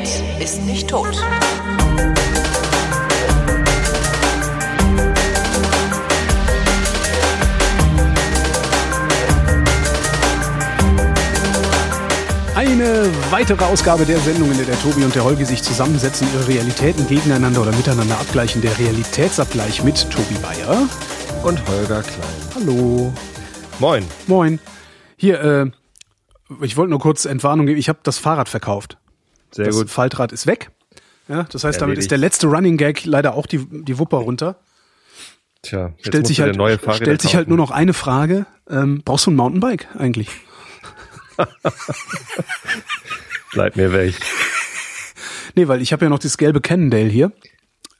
Realität ist nicht tot. Eine weitere Ausgabe der Sendung, in der der Tobi und der Holgi sich zusammensetzen, ihre Realitäten gegeneinander oder miteinander abgleichen. Der Realitätsabgleich mit Tobi Bayer. Und Holger Klein. Hallo. Moin. Moin. Hier, äh, ich wollte nur kurz Entwarnung geben. Ich habe das Fahrrad verkauft. Sehr das gut. Faltrad ist weg. Ja, das heißt, damit ist der letzte Running Gag leider auch die, die Wupper runter. Tja, jetzt Stellt sich halt, neue Fahrräder stellt sich halt nur noch eine Frage. Ähm, brauchst du ein Mountainbike eigentlich? Bleib mir weg. Nee, weil ich habe ja noch das gelbe Cannondale hier.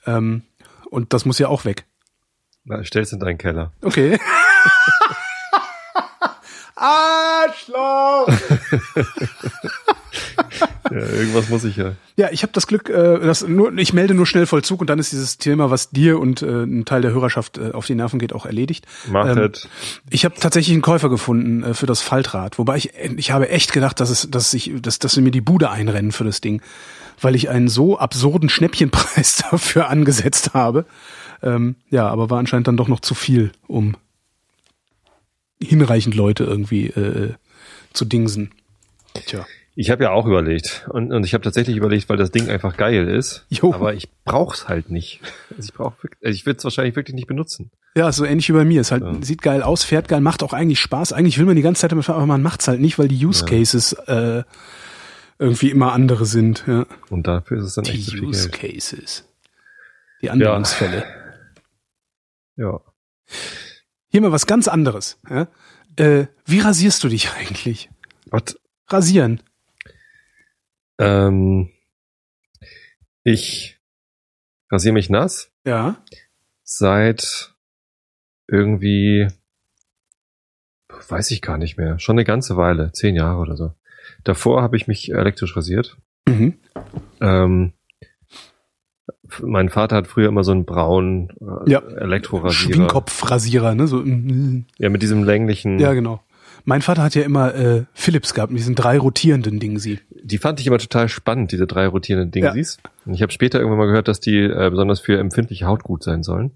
Ähm, und das muss ja auch weg. Na, stell's in deinen Keller. Okay. Arschloch! Ja, irgendwas muss ich ja. Ja, ich habe das Glück, äh, dass nur, ich melde nur schnell Vollzug und dann ist dieses Thema, was dir und äh, ein Teil der Hörerschaft äh, auf die Nerven geht, auch erledigt. Macht Ähm, es. Ich habe tatsächlich einen Käufer gefunden äh, für das Faltrad, wobei ich ich habe echt gedacht, dass es dass ich dass dass sie mir die Bude einrennen für das Ding, weil ich einen so absurden Schnäppchenpreis dafür angesetzt habe. Ähm, ja, aber war anscheinend dann doch noch zu viel, um hinreichend Leute irgendwie äh, zu dingsen. Tja. Ich habe ja auch überlegt. Und, und ich habe tatsächlich überlegt, weil das Ding einfach geil ist. Jo. Aber ich brauch's halt nicht. Also ich brauch, also ich würde es wahrscheinlich wirklich nicht benutzen. Ja, so ähnlich wie bei mir. Es halt, Ja. sieht geil aus, fährt geil, macht auch eigentlich Spaß. Eigentlich will man die ganze Zeit damit fahren, aber man macht's halt nicht, weil die Use Cases äh, irgendwie immer andere sind. Ja. Und dafür ist es dann echt zu Die Use. Cases. Die Anwendungsfälle. Ja. Hier mal was ganz anderes. Ja? Äh, wie rasierst du dich eigentlich? Was? Rasieren. Ähm, ich rasiere mich nass Ja. seit irgendwie, weiß ich gar nicht mehr, schon eine ganze Weile, zehn Jahre oder so. Davor habe ich mich elektrisch rasiert. Mhm. Ähm, mein Vater hat früher immer so einen braunen äh, Ja. Elektrorasierer. Schwingkopfrasierer, ne? So, mm, Ja, mit diesem länglichen. ja, genau. Mein Vater hat ja immer äh, Philips gehabt, mit diesen drei rotierenden Dingen sie. Die fand ich immer total spannend, diese drei rotierenden Dingsies. Und ich habe später irgendwann mal gehört, dass die äh, besonders für empfindliche Haut gut sein sollen.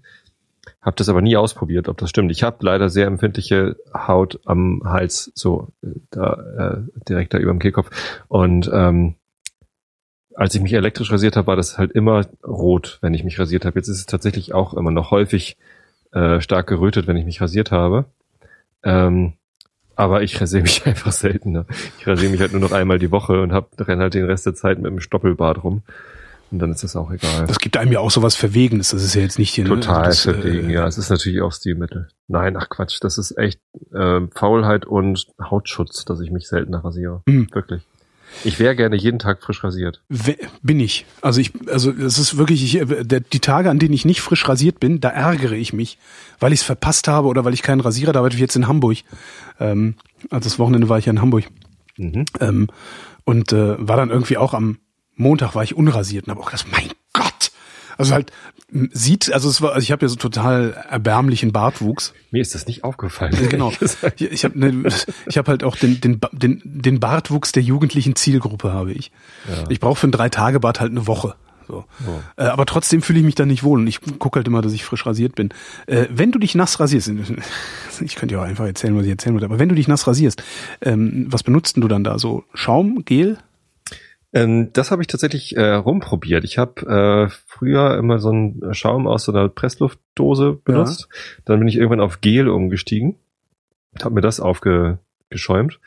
Hab das aber nie ausprobiert, ob das stimmt. Ich habe leider sehr empfindliche Haut am Hals, so äh, da äh, direkt da über dem Kehlkopf. Und ähm, als ich mich elektrisch rasiert habe, war das halt immer rot, wenn ich mich rasiert habe. Jetzt ist es tatsächlich auch immer noch häufig äh, stark gerötet, wenn ich mich rasiert habe. Ähm, aber ich rasiere mich einfach seltener. Ich rasiere mich halt nur noch einmal die Woche und hab, renn halt den Rest der Zeit mit einem Stoppelbart rum. Und dann ist das auch egal. Das gibt einem ja auch sowas Verwegenes. Das ist ja jetzt nicht hier. ne? Total Also das, verwegen, äh, ja. Es ist natürlich auch Stilmittel. Nein, ach Quatsch, das ist echt äh, Faulheit und Hautschutz, dass ich mich seltener rasiere. Hm. Wirklich. Ich wäre gerne jeden Tag frisch rasiert. We- Bin ich. Also ich, also es ist wirklich, ich, äh, der, die Tage, an denen ich nicht frisch rasiert bin, da ärgere ich mich, weil ich es verpasst habe oder weil ich keinen Rasierer, da arbeite ich jetzt in Hamburg. Ähm, also das Wochenende war ich ja in Hamburg. Mhm. Ähm, und äh, war dann irgendwie auch am Montag war ich unrasiert und habe auch gedacht, mein Gott. Also halt sieht, also es war, also ich habe ja so total erbärmlichen Bartwuchs. Mir ist das nicht aufgefallen. Genau. Ich, ich habe ne, ich hab halt auch den, den, den, den Bartwuchs der jugendlichen Zielgruppe habe ich. Ja. Ich brauche für einen Drei-Tage-Bart halt eine Woche. So. Oh. Äh, aber trotzdem fühle ich mich da nicht wohl und ich gucke halt immer, dass ich frisch rasiert bin. Äh, wenn du dich nass rasierst, ich könnte ja auch einfach erzählen, was ich erzählen wollte, aber wenn du dich nass rasierst, ähm, was benutzt denn du dann da? So Schaum, Gel? Ähm, das habe ich tatsächlich äh, rumprobiert. Ich habe äh, früher immer so einen Schaum aus so einer Pressluftdose benutzt. Dann bin ich irgendwann auf Gel umgestiegen, habe mir das aufgeschäumt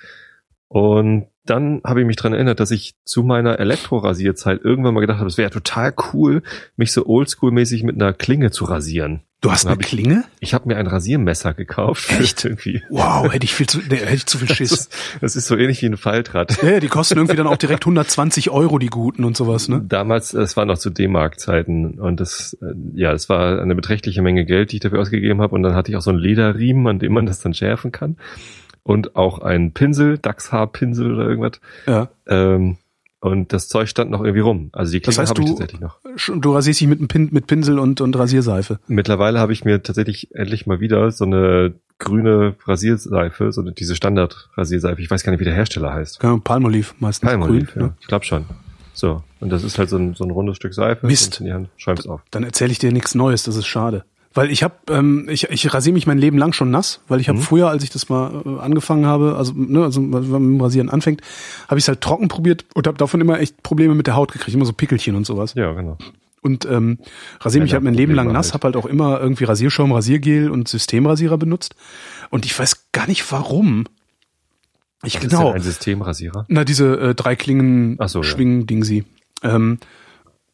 und dann habe ich mich dran erinnert, dass ich zu meiner Elektrorasierzeit irgendwann mal gedacht habe, es wäre total cool, mich so oldschool-mäßig mit einer Klinge zu rasieren. Du hast eine hab ich- Klinge? Ich habe mir ein Rasiermesser gekauft. Echt? irgendwie. Wow, hätte ich viel zu, nee, hätte ich zu viel Das Schiss. ist, das ist so ähnlich wie ein Faltrad. Ja, ja, die kosten irgendwie dann auch direkt 120 Euro, die guten und sowas, ne? Damals, es war noch zu D-Mark-Zeiten und das, äh, ja, es war eine beträchtliche Menge Geld, die ich dafür ausgegeben habe und dann hatte ich auch so einen Lederriemen, an dem man das dann schärfen kann und auch einen Pinsel, Dachshaarpinsel oder irgendwas. Ja. Ähm, und das Zeug stand noch irgendwie rum. Also die Das Klinge heißt, habe ich tatsächlich noch. Du rasierst dich mit, einem Pin, mit Pinsel und, und Rasierseife. Mittlerweile habe ich mir tatsächlich endlich mal wieder so eine grüne Rasierseife, so eine, diese Standard-Rasierseife. Ich weiß gar nicht, wie der Hersteller heißt. Ja, Palmolive meistens Palmolive, grün. ja. Ne? Ich glaube schon. So, und das ist halt so ein, so ein rundes Stück Seife. Mist. In die Hand, schäumt's auf. Dann erzähle ich dir nichts Neues, das ist schade. Weil ich habe, ähm, ich, ich rasiere mich mein Leben lang schon nass, weil ich habe Mhm. früher, als ich das mal äh, angefangen habe, also, ne, also wenn man mit dem Rasieren anfängt, habe ich es halt trocken probiert und habe davon immer echt Probleme mit der Haut gekriegt, immer so Pickelchen und sowas. Ja, genau. Und ähm, rasiere mich halt mein Leben lang nass, halt. habe halt auch immer irgendwie Rasierschaum, Rasiergel und Systemrasierer benutzt. Und ich weiß gar nicht warum. Ich ist genau. denn ein Systemrasierer. Na, diese äh, drei Klingen so, ja. Schwingen-Dingsi. Ähm,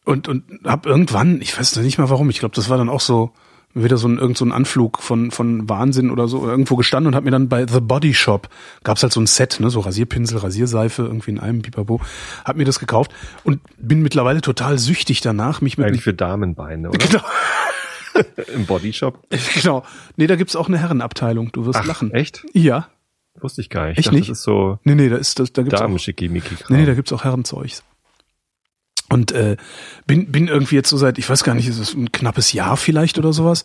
und, und hab irgendwann, ich weiß noch nicht mal warum, ich glaube, das war dann auch so wieder so ein irgend so ein Anflug von von Wahnsinn oder so irgendwo gestanden und hab mir dann bei The Body Shop gab's halt so ein Set, ne, so Rasierpinsel, Rasierseife irgendwie in einem Pipapo, hab mir das gekauft und bin mittlerweile total süchtig danach, mich mit Eigentlich für Damenbeine, oder? genau, Im Bodyshop. genau. Nee, da gibt's auch eine Herrenabteilung, du wirst Ach, lachen. echt? Ja. Wusste ich gar nicht. Ich Echt dachte, nicht? das ist so Nee, nee, da ist das da gibt's auch Damen-Schickimicki. Nee, nee, da gibt's auch Herrenzeugs. Und äh, bin, bin irgendwie jetzt so seit, ich weiß gar nicht, ist es ein knappes Jahr vielleicht oder sowas.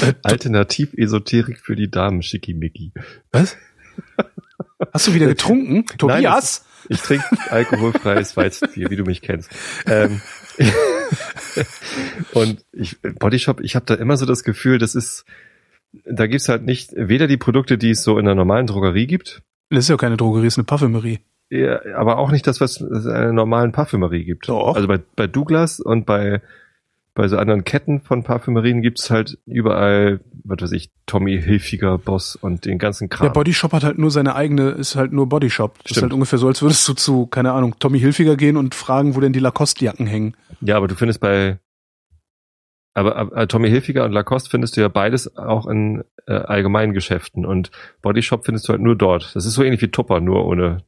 Äh, Alternativ-Esoterik für die Damen-Schickimicki. was? Hast du wieder getrunken? Tobias? Ich trinke alkoholfreies Weizenbier, wie du mich kennst. Ähm, und ich, Bodyshop, ich habe da immer so das Gefühl, das ist, da gibt's halt nicht weder die Produkte, die es so in der normalen Drogerie gibt, das ist ja keine Drogerie, ist eine Parfümerie. Ja, aber auch nicht das, was es in einer normalen Parfümerie gibt. Doch. Also bei, bei Douglas und bei bei so anderen Ketten von Parfümerien gibt's halt überall, was weiß ich, Tommy Hilfiger Boss und den ganzen Kram. Der Bodyshop hat halt nur seine eigene, ist halt nur Bodyshop. Das ist halt ungefähr so, als würdest du zu, keine Ahnung, Tommy Hilfiger gehen und fragen, wo denn die Lacoste-Jacken hängen. Ja, aber du findest bei aber, aber Tommy Hilfiger und Lacoste findest du ja beides auch in äh, allgemeinen Geschäften und Bodyshop findest du halt nur dort. Das ist so ähnlich wie Tupper, nur ohne.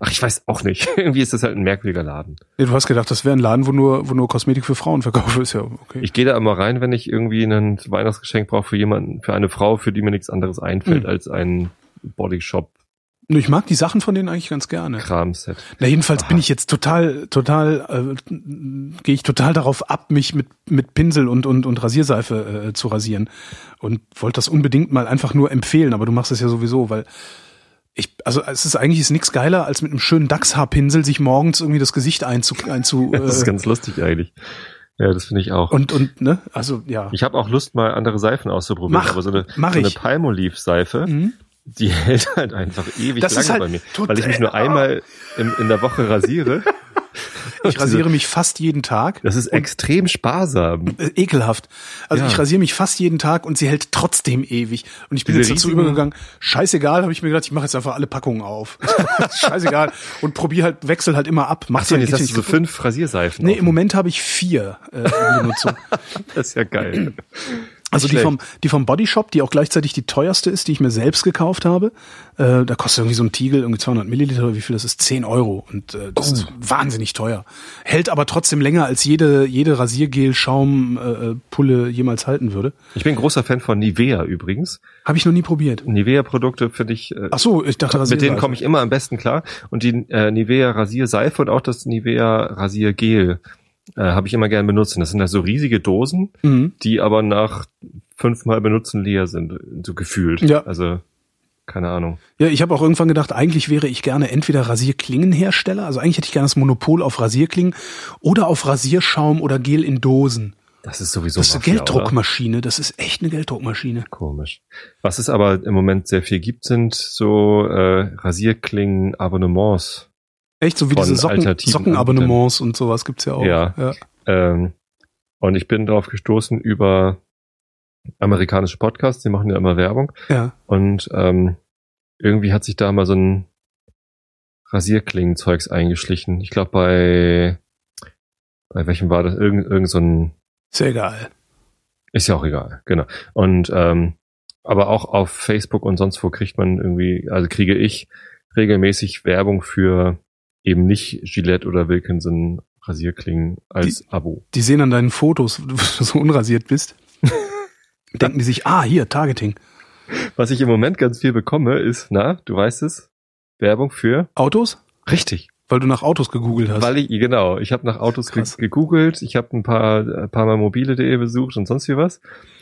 Ach, ich weiß auch nicht. Irgendwie ist das halt ein merkwürdiger Laden. Du hast gedacht, das wäre ein Laden, wo nur, wo nur Kosmetik für Frauen verkauft ist. Ja, okay. Ich gehe da immer rein, wenn ich irgendwie ein Weihnachtsgeschenk brauche für jemanden, für eine Frau, für die mir nichts anderes einfällt Mhm. als ein Bodyshop Nur ich mag die Sachen von denen eigentlich ganz gerne. Kramset. Na, jedenfalls Aha. bin ich jetzt total, total, äh, gehe ich total darauf ab, mich mit, mit Pinsel und, und, und Rasierseife äh, zu rasieren. Und wollte das unbedingt mal einfach nur empfehlen, aber du machst es ja sowieso, weil ich, also es ist eigentlich ist nichts geiler, als mit einem schönen Dachshaarpinsel sich morgens irgendwie das Gesicht einzu, einzu Das ist äh, ganz lustig eigentlich. Ja, das finde ich auch. und, und, ne, also ja. ich habe auch Lust, mal andere Seifen auszuprobieren, Mach, aber so eine, mach so eine. Palmolive-Seife, Mhm. die hält halt einfach ewig Das lange halt bei mir, weil ich mich nur einmal in, in der Woche rasiere. Ich rasiere mich fast jeden Tag. Das ist extrem sparsam. äh, ekelhaft. Also Ja. ich rasiere mich fast jeden Tag und sie hält trotzdem ewig. Und ich bin Diese jetzt dazu übergegangen, scheißegal, habe ich mir gedacht, ich mache jetzt einfach alle Packungen auf. scheißegal. Und probier halt, wechsel halt immer ab. Mach Achso, und jetzt hast ja du so fünf Rasierseifen. Nee, offen. im Moment habe ich vier äh, in Benutzung. Das ist ja geil. Also die vom, die vom Body Shop, die auch gleichzeitig die teuerste ist, die ich mir selbst gekauft habe. Äh, da kostet irgendwie so ein Tiegel irgendwie 200 Milliliter, wie viel das ist? 10 Euro. Und äh, das ist wahnsinnig teuer. Hält aber trotzdem länger, als jede, jede Rasiergel-Schaum-Pulle jemals halten würde. Ich bin großer Fan von Nivea übrigens. Habe ich noch nie probiert. Nivea-Produkte finde ich, äh, Ach so, ich dachte mit denen komme ich immer am besten klar. Und die äh, Nivea Rasierseife und auch das Nivea Rasiergel äh, habe ich immer gern benutzt. Und das sind halt so riesige Dosen, Mhm. die aber nach fünfmal benutzen leer sind, so gefühlt. Ja. Also, keine Ahnung. Ja, ich habe auch irgendwann gedacht, eigentlich wäre ich gerne entweder Rasierklingenhersteller, also eigentlich hätte ich gerne das Monopol auf Rasierklingen oder auf Rasierschaum oder Gel in Dosen. Das ist sowieso Das ist eine Mafia, oder? Gelddruckmaschine, das ist echt eine Gelddruckmaschine. Komisch. Was es aber im Moment sehr viel gibt, sind so äh, Rasierklingen-Abonnements. Echt, so wie diese Socken, Sockenabonnements und sowas gibt's ja auch. Ja. Ähm, und ich bin darauf gestoßen über amerikanische Podcasts, die machen ja immer Werbung. ja. Und ähm, irgendwie hat sich da mal so ein Rasierklingenzeugs eingeschlichen. Ich glaube bei bei welchem war das? Irgend, irgend so ein Ist ja egal. ist ja auch egal, genau. Und ähm, aber auch auf Facebook und sonst wo kriegt man irgendwie, also kriege ich regelmäßig Werbung für eben nicht Gillette oder Wilkinson Rasierklingen als Abo. Die sehen an deinen Fotos, wo du so unrasiert bist. Denken die sich, ah, hier, Targeting. Was ich im Moment ganz viel bekomme, ist, na, du weißt es, Werbung für Autos? richtig. Weil du nach Autos gegoogelt hast. Weil ich, genau, ich habe nach Autos ge gegoogelt, ich habe ein paar, ein paar Mal mobile.de besucht und sonst wie was.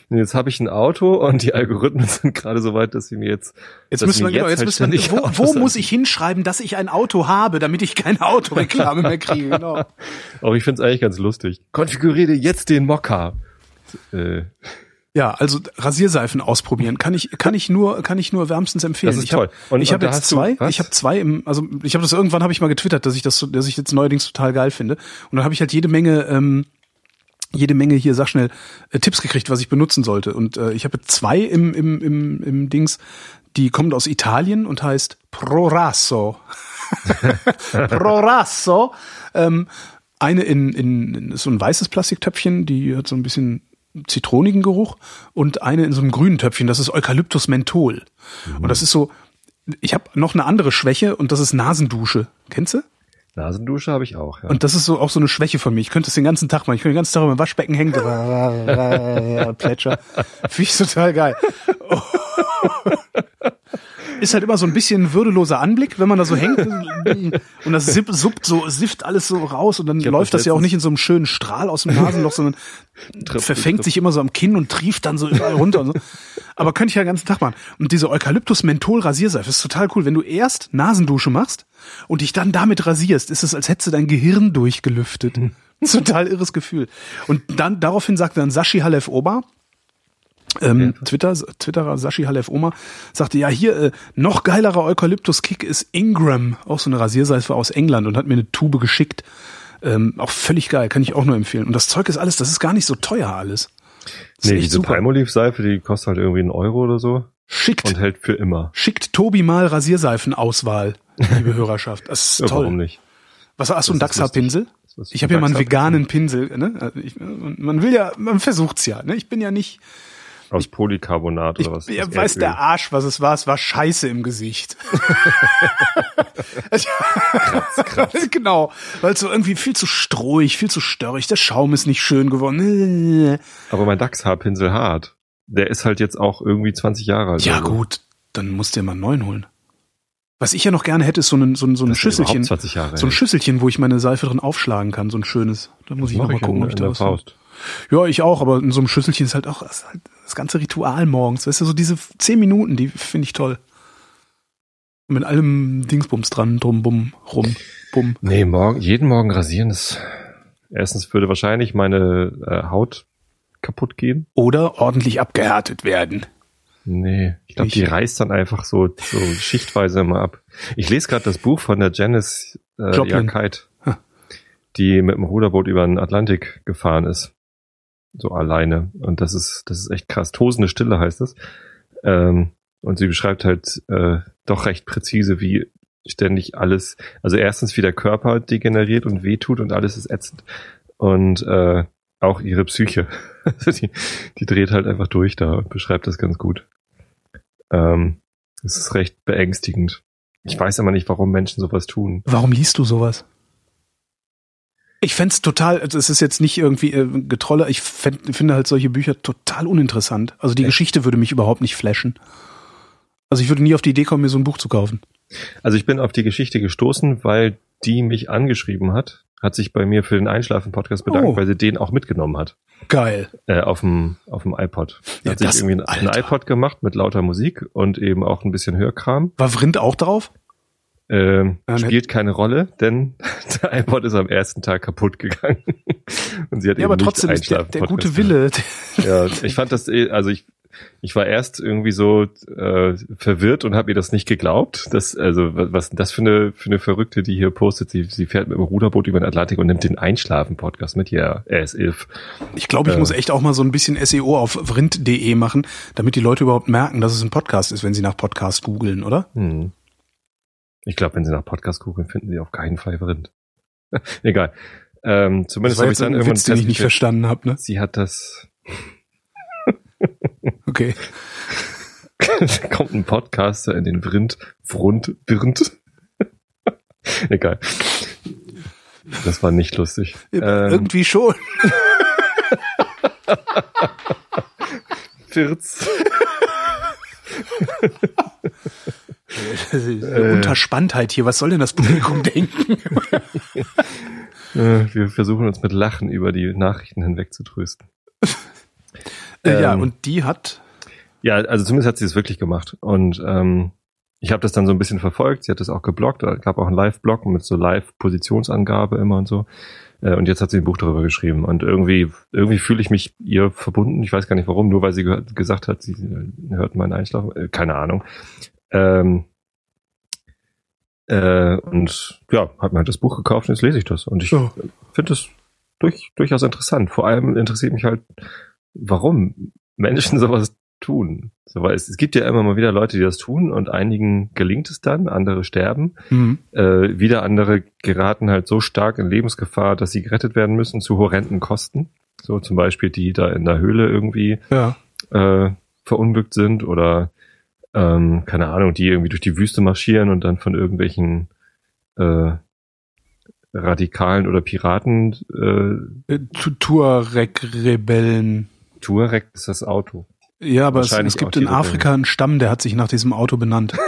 Und jetzt habe ich ein Auto und die Algorithmen sind gerade so weit, dass sie mir jetzt. Jetzt müssen wir genau, jetzt, jetzt halt müssen wir, wo, wo muss ich hinschreiben, dass ich ein Auto habe, damit ich keine Autoreklame mehr kriege, genau. Aber ich finde es eigentlich ganz lustig. Konfiguriere jetzt den Mokka. Äh. Ja, also Rasierseifen ausprobieren kann ich kann ich nur kann ich nur wärmstens empfehlen. Das ist ich toll. Hab, und, ich habe jetzt zwei, ich habe zwei im also ich habe das irgendwann habe ich mal getwittert, dass ich das dass ich jetzt neuerdings total geil finde und dann habe ich halt jede Menge ähm, jede Menge hier, sag schnell, äh, Tipps gekriegt, was ich benutzen sollte. Und äh, ich habe zwei im, im, im, im Dings, die kommt aus Italien und heißt Prorasso. Prorasso. Ähm, eine in, in, in so ein weißes Plastiktöpfchen, die hat so ein bisschen zitronigen Geruch und eine in so einem grünen Töpfchen, das ist Eukalyptus Menthol. Mhm. Und das ist so, ich habe noch eine andere Schwäche und das ist Nasendusche. Kennst du? Nasendusche habe ich auch, ja. Und das ist so auch so eine Schwäche von mir. Ich könnte es den ganzen Tag machen. Ich könnte den ganzen Tag im Waschbecken hängen. Plätscher. Finde ich total geil. ist halt immer so ein bisschen ein würdeloser Anblick, wenn man da so hängt und das sipp, suppt so, sifft alles so raus und dann läuft das, das ja auch nicht in so einem schönen Strahl aus dem Nasenloch, sondern verfängt sich immer so am Kinn und trieft dann so überall runter und so. Aber könnte ich ja den ganzen Tag machen. Und diese Eukalyptus-Menthol-Rasierseife ist total cool. Wenn du erst Nasendusche machst und dich dann damit rasierst, ist es, als hättest du dein Gehirn durchgelüftet. Total irres Gefühl. Und dann, daraufhin sagte dann Sashi Halef Oba, ähm, Twitter, Twitterer Sashi Halef Oma sagte, ja, hier, äh, noch geilerer Eukalyptus-Kick ist Ingram, auch so eine Rasierseife aus England und hat mir eine Tube geschickt. Ähm, auch völlig geil, kann ich auch nur empfehlen. Und das Zeug ist alles, das ist gar nicht so teuer alles. Das nee, diese Palmolive-Seife, die kostet halt irgendwie einen Euro oder so. Schickt. Und hält für immer. Schickt Tobi mal Rasierseifenauswahl, liebe Hörerschaft. Das ist ja, toll. Warum nicht? Was hast du, einen Dachshaarpinsel? Ich habe ja mal einen veganen Pinsel. Ne? Also ich, man will ja, man versucht's ja. Ne? Ich bin ja nicht, aus Polycarbonat oder was? Ich weiß der Arsch, was es war. Es war Scheiße im Gesicht. kratz, kratz. Genau, weil es so irgendwie viel zu strohig, viel zu störrig. Der Schaum ist nicht schön geworden. Aber mein Dachshaarpinsel hart. Der ist halt jetzt auch irgendwie 20 Jahre alt. Ja gut, dann musst du dir mal einen neuen holen. Was ich ja noch gerne hätte, ist so ein, so ein, so ein Schüsselchen. so ein Schüsselchen, wo ich meine Seife drin aufschlagen kann, so ein schönes. Da muss ich noch mal gucken, ob ich da was. Ja, ich auch, aber in so einem Schüsselchen ist halt auch ist halt das ganze Ritual morgens. Weißt du, so diese zehn Minuten, die finde ich toll. Mit allem Dingsbums dran, drum, bumm, rum, bumm. Nee, morgen, jeden Morgen rasieren ist, erstens würde wahrscheinlich meine äh, Haut kaputt gehen. Oder ordentlich abgehärtet werden. Nee, ich glaube, die reißt dann einfach so, so schichtweise immer ab. Ich lese gerade das Buch von der Janice äh, Jakite, die mit dem Ruderboot über den Atlantik gefahren ist so alleine. Und das ist, das ist echt krass. Tosende Stille heißt es. Ähm, und sie beschreibt halt äh, doch recht präzise, wie ständig alles, also erstens wie der Körper degeneriert und wehtut und alles ist ätzend. Und äh, auch ihre Psyche. Also die, die dreht halt einfach durch da und beschreibt das ganz gut. Ähm, es ist recht beängstigend. Ich weiß aber nicht, warum Menschen sowas tun. Warum liest du sowas? Ich fände total, also es ist jetzt nicht irgendwie äh, Getrolle, ich fänd, finde halt solche Bücher total uninteressant. Also die Echt? Geschichte würde mich überhaupt nicht flashen. Also ich würde nie auf die Idee kommen, mir so ein Buch zu kaufen. Also ich bin auf die Geschichte gestoßen, weil die mich angeschrieben hat, hat sich bei mir für den Einschlafen-Podcast bedankt, oh. weil sie den auch mitgenommen hat. Geil. Äh, auf dem auf dem iPod. Ja, hat sich irgendwie ein iPod gemacht mit lauter Musik und eben auch ein bisschen Hörkram. War Vrind auch drauf? Ähm, spielt keine Rolle, denn der iPod ist am ersten Tag kaputt gegangen. Und sie hat ja, eben aber trotzdem ist der, der gute Wille. Ja, ich fand das, eh, also ich, ich war erst irgendwie so äh, verwirrt und habe ihr das nicht geglaubt. Das, also was das für eine für eine Verrückte, die hier postet, sie, sie fährt mit dem Ruderboot über den Atlantik und nimmt den Einschlafen-Podcast mit. Ja, er ist elf. Ich glaube, ich äh, muss echt auch mal so ein bisschen SEO auf vrind.de machen, damit die Leute überhaupt merken, dass es ein Podcast ist, wenn sie nach Podcast googeln, oder? Hm. Ich glaube, wenn Sie nach Podcast gucken, finden Sie auf keinen Fall Rind. Egal. Ähm, zumindest habe ich dann irgendwann Witz, den ich nicht verstanden habe. Ne? Sie hat das. okay. da kommt ein Podcaster in den Vrind, Frund, Vrind. Egal. Das war nicht lustig. Ähm, Irgendwie schon. Firz. Äh, Unterspanntheit hier, was soll denn das Publikum denken? Äh, wir versuchen uns mit Lachen über die Nachrichten hinweg zu trösten. Äh, ja, ähm, und die hat. Ja, also zumindest hat sie es wirklich gemacht. Und ähm, ich habe das dann so ein bisschen verfolgt. Sie hat das auch geblockt. Da gab auch einen Live-Blog mit so Live-Positionsangabe immer und so. Äh, und jetzt hat sie ein Buch darüber geschrieben. Und irgendwie, irgendwie fühle ich mich ihr verbunden. Ich weiß gar nicht warum, nur weil sie gesagt hat, sie hört meinen Einschlafen. Äh, keine Ahnung. Ähm, äh, und ja, hat mir halt das Buch gekauft und jetzt lese ich das. Und ich oh. finde es durch, durchaus interessant. Vor allem interessiert mich halt, warum Menschen sowas tun. So, weil es, es gibt ja immer mal wieder Leute, die das tun und einigen gelingt es dann, andere sterben. Mhm. Äh, wieder andere geraten halt so stark in Lebensgefahr, dass sie gerettet werden müssen zu horrenden Kosten. So zum Beispiel die da in der Höhle irgendwie ja. äh, verunglückt sind oder ähm, keine Ahnung, die irgendwie durch die Wüste marschieren und dann von irgendwelchen äh, Radikalen oder Piraten äh, Tuareg-Rebellen. Tuareg ist das Auto. Ja, aber es, es gibt in Afrika einen Stamm, der hat sich nach diesem Auto benannt.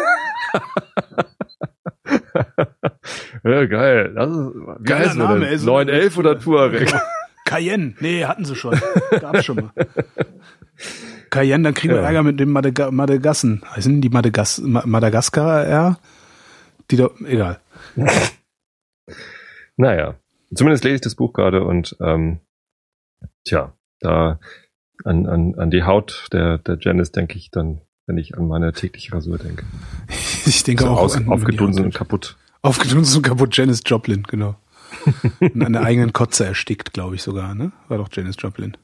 ja, geil. Das ist, wie Geiler heißt Name, das? 911 oder Tuareg? Cayenne. Nee, hatten sie schon. Gab's schon mal. Cayenne, dann kriegen wir ja. Ärger mit dem Madega Madagassen. Heißen die Madagas Madagaskar ja? Die da, egal. naja, zumindest lese ich das Buch gerade und ähm, tja, da an, an, an die Haut der, der Janice denke ich dann, wenn ich an meine tägliche Rasur denke. Ich denke so auch aus, an aufgedunsen und kaputt. Aufgedunsen und kaputt, Janice Joplin, genau. und an der eigenen Kotze erstickt, glaube ich sogar, ne? War doch Janice Joplin.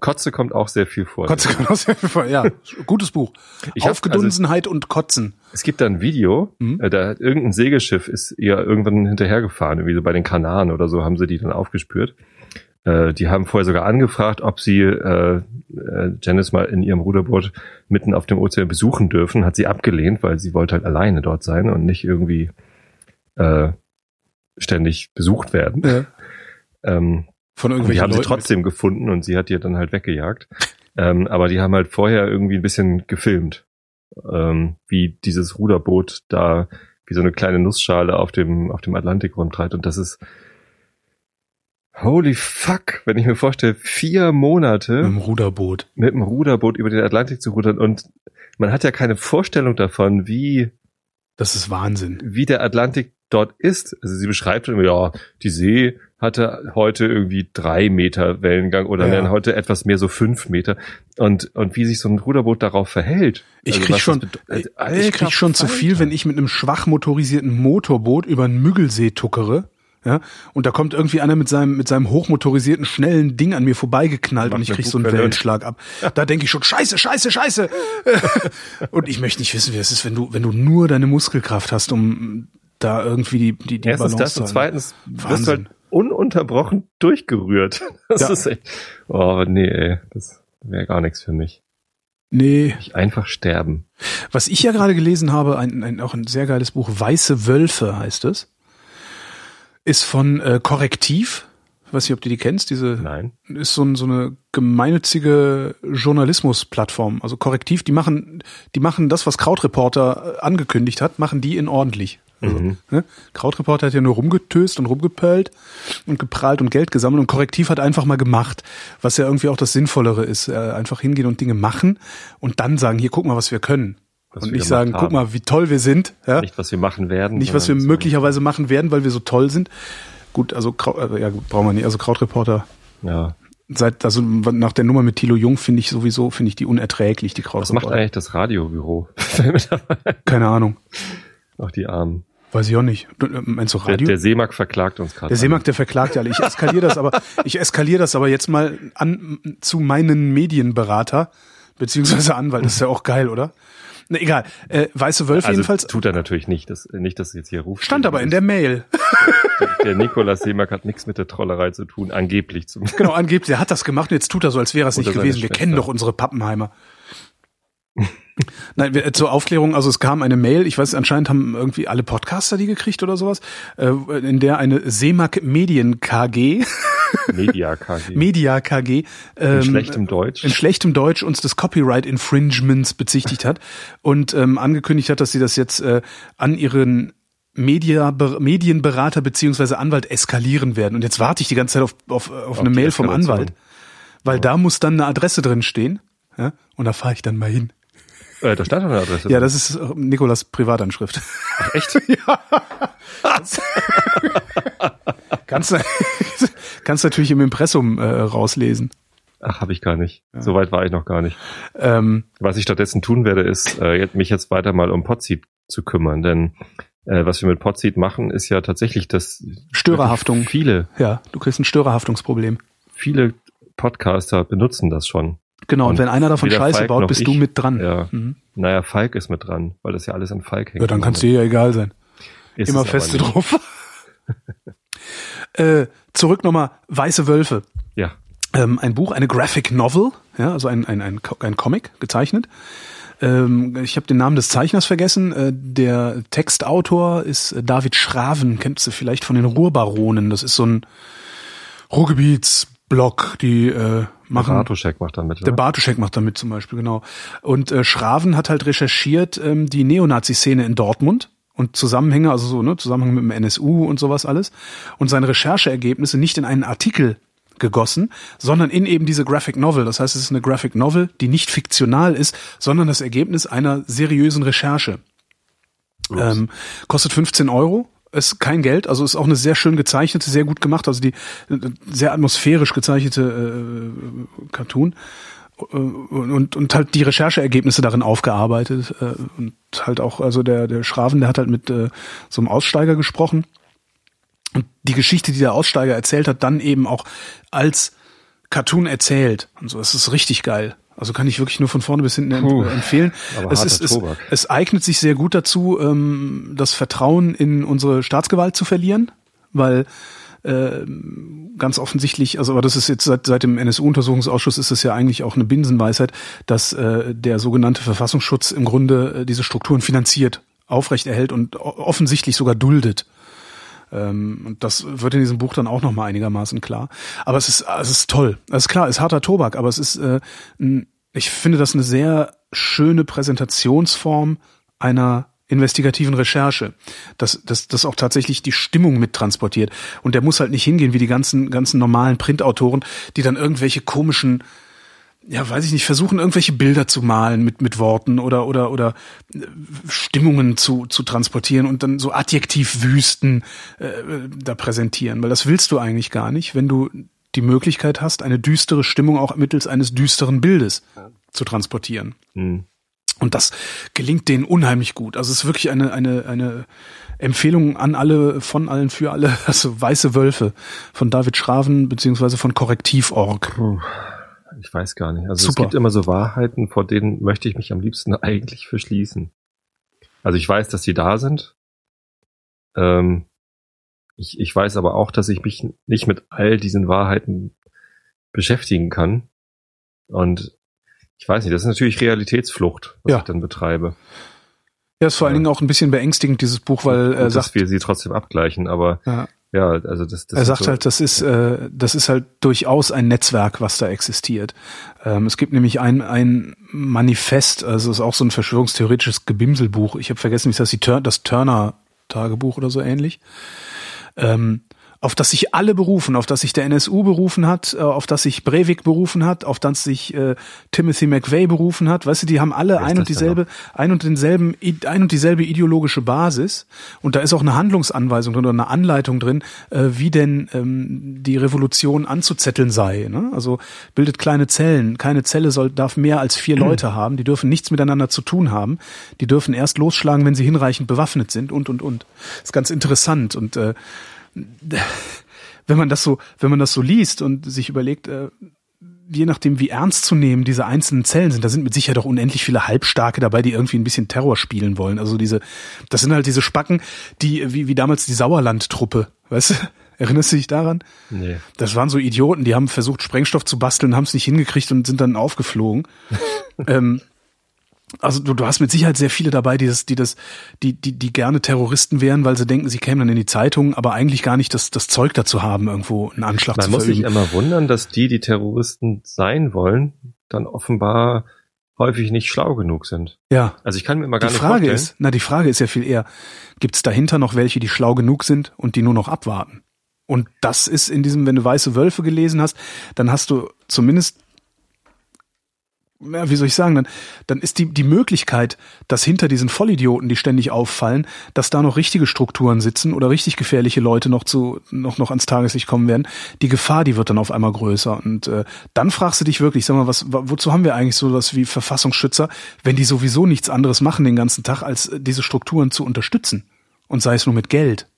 Kotze kommt auch sehr viel vor. Kotze kommt auch sehr viel vor, ja. Gutes Buch. Ich Aufgedunsenheit also, und Kotzen. Es gibt da ein Video, mhm. äh, da hat irgendein Segelschiff ist ihr irgendwann hinterhergefahren, irgendwie so bei den Kanaren oder so haben sie die dann aufgespürt. Äh, die haben vorher sogar angefragt, ob sie äh, äh, Janice mal in ihrem Ruderboot mitten auf dem Ozean besuchen dürfen. Hat sie abgelehnt, weil sie wollte halt alleine dort sein und nicht irgendwie äh, ständig besucht werden. Ja. ähm, von irgendwelchen die haben Leuten. sie trotzdem gefunden und sie hat die dann halt weggejagt. ähm, aber die haben halt vorher irgendwie ein bisschen gefilmt, ähm, wie dieses Ruderboot da wie so eine kleine Nussschale auf dem auf dem Atlantik rumtreibt. Und das ist Holy fuck, wenn ich mir vorstelle, vier Monate mit dem Ruderboot. mit dem Ruderboot über den Atlantik zu rudern. Und man hat ja keine Vorstellung davon, wie das ist Wahnsinn, wie der Atlantik dort ist. Also sie beschreibt immer, ja, die See hatte heute irgendwie drei Meter Wellengang oder ja. dann heute etwas mehr so fünf Meter und und wie sich so ein Ruderboot darauf verhält. Ich also krieg schon, also, ich krieg schon zu viel, wenn ich mit einem schwach motorisierten Motorboot über einen Müggelsee tuckere. Ja, und da kommt irgendwie einer mit seinem mit seinem hochmotorisierten schnellen Ding an mir vorbeigeknallt Macht und ich krieg so einen Wellenschlag ab. Da denke ich schon Scheiße, Scheiße, Scheiße. und ich möchte nicht wissen, wie es ist, wenn du wenn du nur deine Muskelkraft hast, um da irgendwie die die, die Erstens Balance das und zweitens wirst du halt ununterbrochen durchgerührt. Das ja. ist echt, oh nee, ey, das wäre gar nichts für mich. Nee. Ich einfach sterben. Was ich ja gerade gelesen habe, ein, ein, auch ein sehr geiles Buch, Weiße Wölfe heißt es, ist von äh, Korrektiv. Ich weiß nicht, ob du die kennst. Diese Nein. ist so, so eine gemeinnützige Journalismusplattform. Also Korrektiv, die machen, die machen das, was Krautreporter äh, angekündigt hat, machen die in ordentlich. Also, mhm. ne? Krautreporter hat ja nur rumgetöst und rumgepölt und geprahlt und Geld gesammelt und Korrektiv hat einfach mal gemacht, was ja irgendwie auch das Sinnvollere ist. Äh, einfach hingehen und Dinge machen und dann sagen, hier, guck mal, was wir können. Was und nicht sagen, haben. guck mal, wie toll wir sind. Ja? Nicht, was wir machen werden. Nicht, was wir so möglicherweise machen werden, weil wir so toll sind. Gut, also äh, ja, gut, brauchen wir nicht. Also Krautreporter. Ja. Seit, also nach der Nummer mit Thilo Jung finde ich sowieso, finde ich die unerträglich, die Krautreporter. Was macht eigentlich das Radiobüro? Keine Ahnung. Auch die Armen. Weiß ich auch nicht. Äh, meinst du Radio? Der, der Seemark verklagt uns gerade. Der Seemark, der verklagt ja alle. Ich eskaliere das aber, ich eskaliere das aber jetzt mal an zu meinen Medienberater, beziehungsweise Anwalt. Das ist ja auch geil, oder? Na, egal. Äh, Weiße Wölfe also jedenfalls. Tut er natürlich nicht, das, nicht, dass jetzt hier ruft. Stand aber in der Mail. Der, der Nikolaus Seemark hat nichts mit der Trollerei zu tun, angeblich zum. Genau, angeblich. Er hat das gemacht und jetzt tut er so, als wäre es nicht gewesen. Wir kennen doch unsere Pappenheimer. Nein, zur Aufklärung, also es kam eine Mail, ich weiß, anscheinend haben irgendwie alle Podcaster die gekriegt oder sowas, äh, in der eine Seemack Medien KG Media KG. Media KG ähm, in schlechtem Deutsch. in schlechtem Deutsch uns des Copyright Infringements bezichtigt hat und ähm, angekündigt hat, dass sie das jetzt äh, an ihren Media, Medienberater beziehungsweise Anwalt eskalieren werden. Und jetzt warte ich die ganze Zeit auf, auf, auf eine Mail vom. Anwalt, weil da muss dann eine Adresse drin stehen. Ja? Und da fahre ich dann mal hin. Äh, da stand eine Adresse. Ja, das ist äh, Nikolas Privatanschrift. Ach, echt? kannst du kannst natürlich im Impressum äh, rauslesen. Ach, habe ich gar nicht. So weit war ich noch gar nicht. Ähm, Was ich stattdessen tun werde, ist, äh, mich jetzt weiter mal um Podseed zu kümmern, denn äh, was wir mit Podseed machen, ist ja tatsächlich, dass Störerhaftung. viele, Ja, du kriegst ein Störerhaftungsproblem. viele Podcaster benutzen das schon. Genau, und, Und wenn einer davon Scheiße Falk baut, bist ich- du mit dran. Ja. Mhm. Naja, Falk ist mit dran, weil das ja alles an Falk hängt. Ja, dann kann's dir ja egal sein. Ist Immer feste drauf. äh, zurück nochmal, Weiße Wölfe. Ja. Ähm, ein Buch, eine Graphic Novel, ja, also ein, ein, ein, ein Comic gezeichnet. Ähm, ich habe den Namen des Zeichners vergessen. Äh, der Textautor ist äh, David Schraven, kennst du vielleicht von den Ruhrbaronen. Das ist so ein Ruhrgebietsblog, die äh, machen. Bartoschek macht damit. Der oder? Bartoschek macht damit zum Beispiel, genau. Und äh, Schraven hat halt recherchiert ähm, die Neonazi-Szene in Dortmund und Zusammenhänge, also so, ne, Zusammenhang mit dem NSU und sowas alles. Und seine Rechercheergebnisse nicht in einen Artikel gegossen, sondern in eben diese Graphic Novel. Das heißt, es ist eine Graphic Novel, die nicht fiktional ist, sondern das Ergebnis einer seriösen Recherche. Ähm, kostet 15 Euro. Ist kein Geld, also ist auch eine sehr schön gezeichnete, sehr gut gemacht, also die äh, sehr atmosphärisch gezeichnete äh, Cartoon. Äh, und, und halt die Rechercheergebnisse darin aufgearbeitet äh, und halt auch, also der, der Schraven, der hat halt mit äh, so einem Aussteiger gesprochen. Und die Geschichte, die der Aussteiger erzählt hat, dann eben auch als Cartoon erzählt und so, das ist richtig geil. Also kann ich wirklich nur von vorne bis hinten Puh, emp empfehlen. aber Es, ist, es, es eignet sich sehr gut dazu, ähm, das Vertrauen in unsere Staatsgewalt zu verlieren, weil äh, ganz offensichtlich, also aber das ist jetzt seit, seit dem NSU-Untersuchungsausschuss ist es ja eigentlich auch eine Binsenweisheit, dass äh, der sogenannte Verfassungsschutz im Grunde äh, diese Strukturen finanziert, aufrechterhält und offensichtlich sogar duldet. Ähm, und das wird in diesem Buch dann auch nochmal einigermaßen klar. Aber es ist, es ist toll. Es ist klar, es ist harter Tobak, aber es ist, äh, ein, ich finde das eine sehr schöne Präsentationsform einer investigativen Recherche, dass das, das auch tatsächlich die Stimmung mittransportiert. Und der muss halt nicht hingehen wie die ganzen, ganzen normalen Printautoren, die dann irgendwelche komischen ja, weiß ich nicht, versuchen irgendwelche Bilder zu malen mit mit Worten oder oder oder äh, Stimmungen zu zu transportieren und dann so Adjektivwüsten äh, da präsentieren, weil das willst du eigentlich gar nicht, wenn du die Möglichkeit hast, eine düstere Stimmung auch mittels eines düsteren Bildes zu transportieren. Hm. Und das gelingt denen unheimlich gut. Also es ist wirklich eine, eine, eine Empfehlung an alle, von allen, für alle, also Weiße Wölfe von David Schraven beziehungsweise von Korrektiv.org. Ich weiß gar nicht. Also Super. es gibt immer so Wahrheiten, vor denen möchte ich mich am liebsten eigentlich verschließen. Also ich weiß, dass die da sind. Ähm, ich, ich weiß aber auch, dass ich mich nicht mit all diesen Wahrheiten beschäftigen kann. Und ich weiß nicht, das ist natürlich Realitätsflucht, was Ja. ich dann betreibe. Ja, ist vor allen. Dingen auch ein bisschen beängstigend, dieses Buch, weil er dass sagt, wir sie trotzdem abgleichen, aber ja, ja, also das, das er sagt so, halt, das ist, äh, das ist halt durchaus ein Netzwerk, was da existiert. Ähm, es gibt nämlich ein, ein Manifest, also es ist auch so ein verschwörungstheoretisches Gebimselbuch. Ich habe vergessen, wie es heißt, die Tur das Turner-Tagebuch oder so ähnlich. Ähm, auf das sich alle berufen, auf das sich der NSU berufen hat, äh, auf das sich Breivik berufen hat, auf das sich äh, Timothy McVeigh berufen hat. Weißt du, die haben alle ein und dieselbe, ein und denselben, ein und dieselbe ideologische Basis. Und da ist auch eine Handlungsanweisung drin oder eine Anleitung drin, äh, wie denn ähm, die Revolution anzuzetteln sei. Ne? Also bildet kleine Zellen. Keine Zelle soll, darf mehr als vier Leute haben. Die dürfen nichts miteinander zu tun haben. Die dürfen erst losschlagen, wenn sie hinreichend bewaffnet sind und und und. Das ist ganz interessant und äh, wenn man das so, wenn man das so liest und sich überlegt, äh, je nachdem, wie ernst zu nehmen diese einzelnen Zellen sind, da sind mit Sicherheit auch unendlich viele Halbstarke dabei, die irgendwie ein bisschen Terror spielen wollen. Also diese, das sind halt diese Spacken, die, wie, wie damals die Sauerland-Truppe, weißt du? Erinnerst du dich daran? nee. Das waren so Idioten, die haben versucht, Sprengstoff zu basteln, haben es nicht hingekriegt und sind dann aufgeflogen. ähm, Also du, du hast mit Sicherheit sehr viele dabei, die das, die das, die, die, die gerne Terroristen wären, weil sie denken, sie kämen dann in die Zeitung, aber eigentlich gar nicht das, das Zeug dazu haben, irgendwo einen Anschlag Man zu muss sich verüben. immer wundern, dass die, die Terroristen sein wollen, dann offenbar häufig nicht schlau genug sind. Ja. Also ich kann mir immer gar Die nicht Frage vorstellen. ist, na, die Frage ist ja viel eher, gibt es dahinter noch welche, die schlau genug sind und die nur noch abwarten? Und das ist in diesem, wenn du weiße Wölfe gelesen hast, dann hast du zumindest, ja, wie soll ich sagen, dann, dann ist die, die Möglichkeit, dass hinter diesen Vollidioten, die ständig auffallen, dass da noch richtige Strukturen sitzen oder richtig gefährliche Leute noch zu, noch, noch ans Tageslicht kommen werden, die Gefahr, die wird dann auf einmal größer. Und äh, dann fragst du dich wirklich, sag mal, was, wo- wozu haben wir eigentlich sowas wie Verfassungsschützer, wenn die sowieso nichts anderes machen den ganzen Tag, als äh, diese Strukturen zu unterstützen? Und sei es nur mit Geld.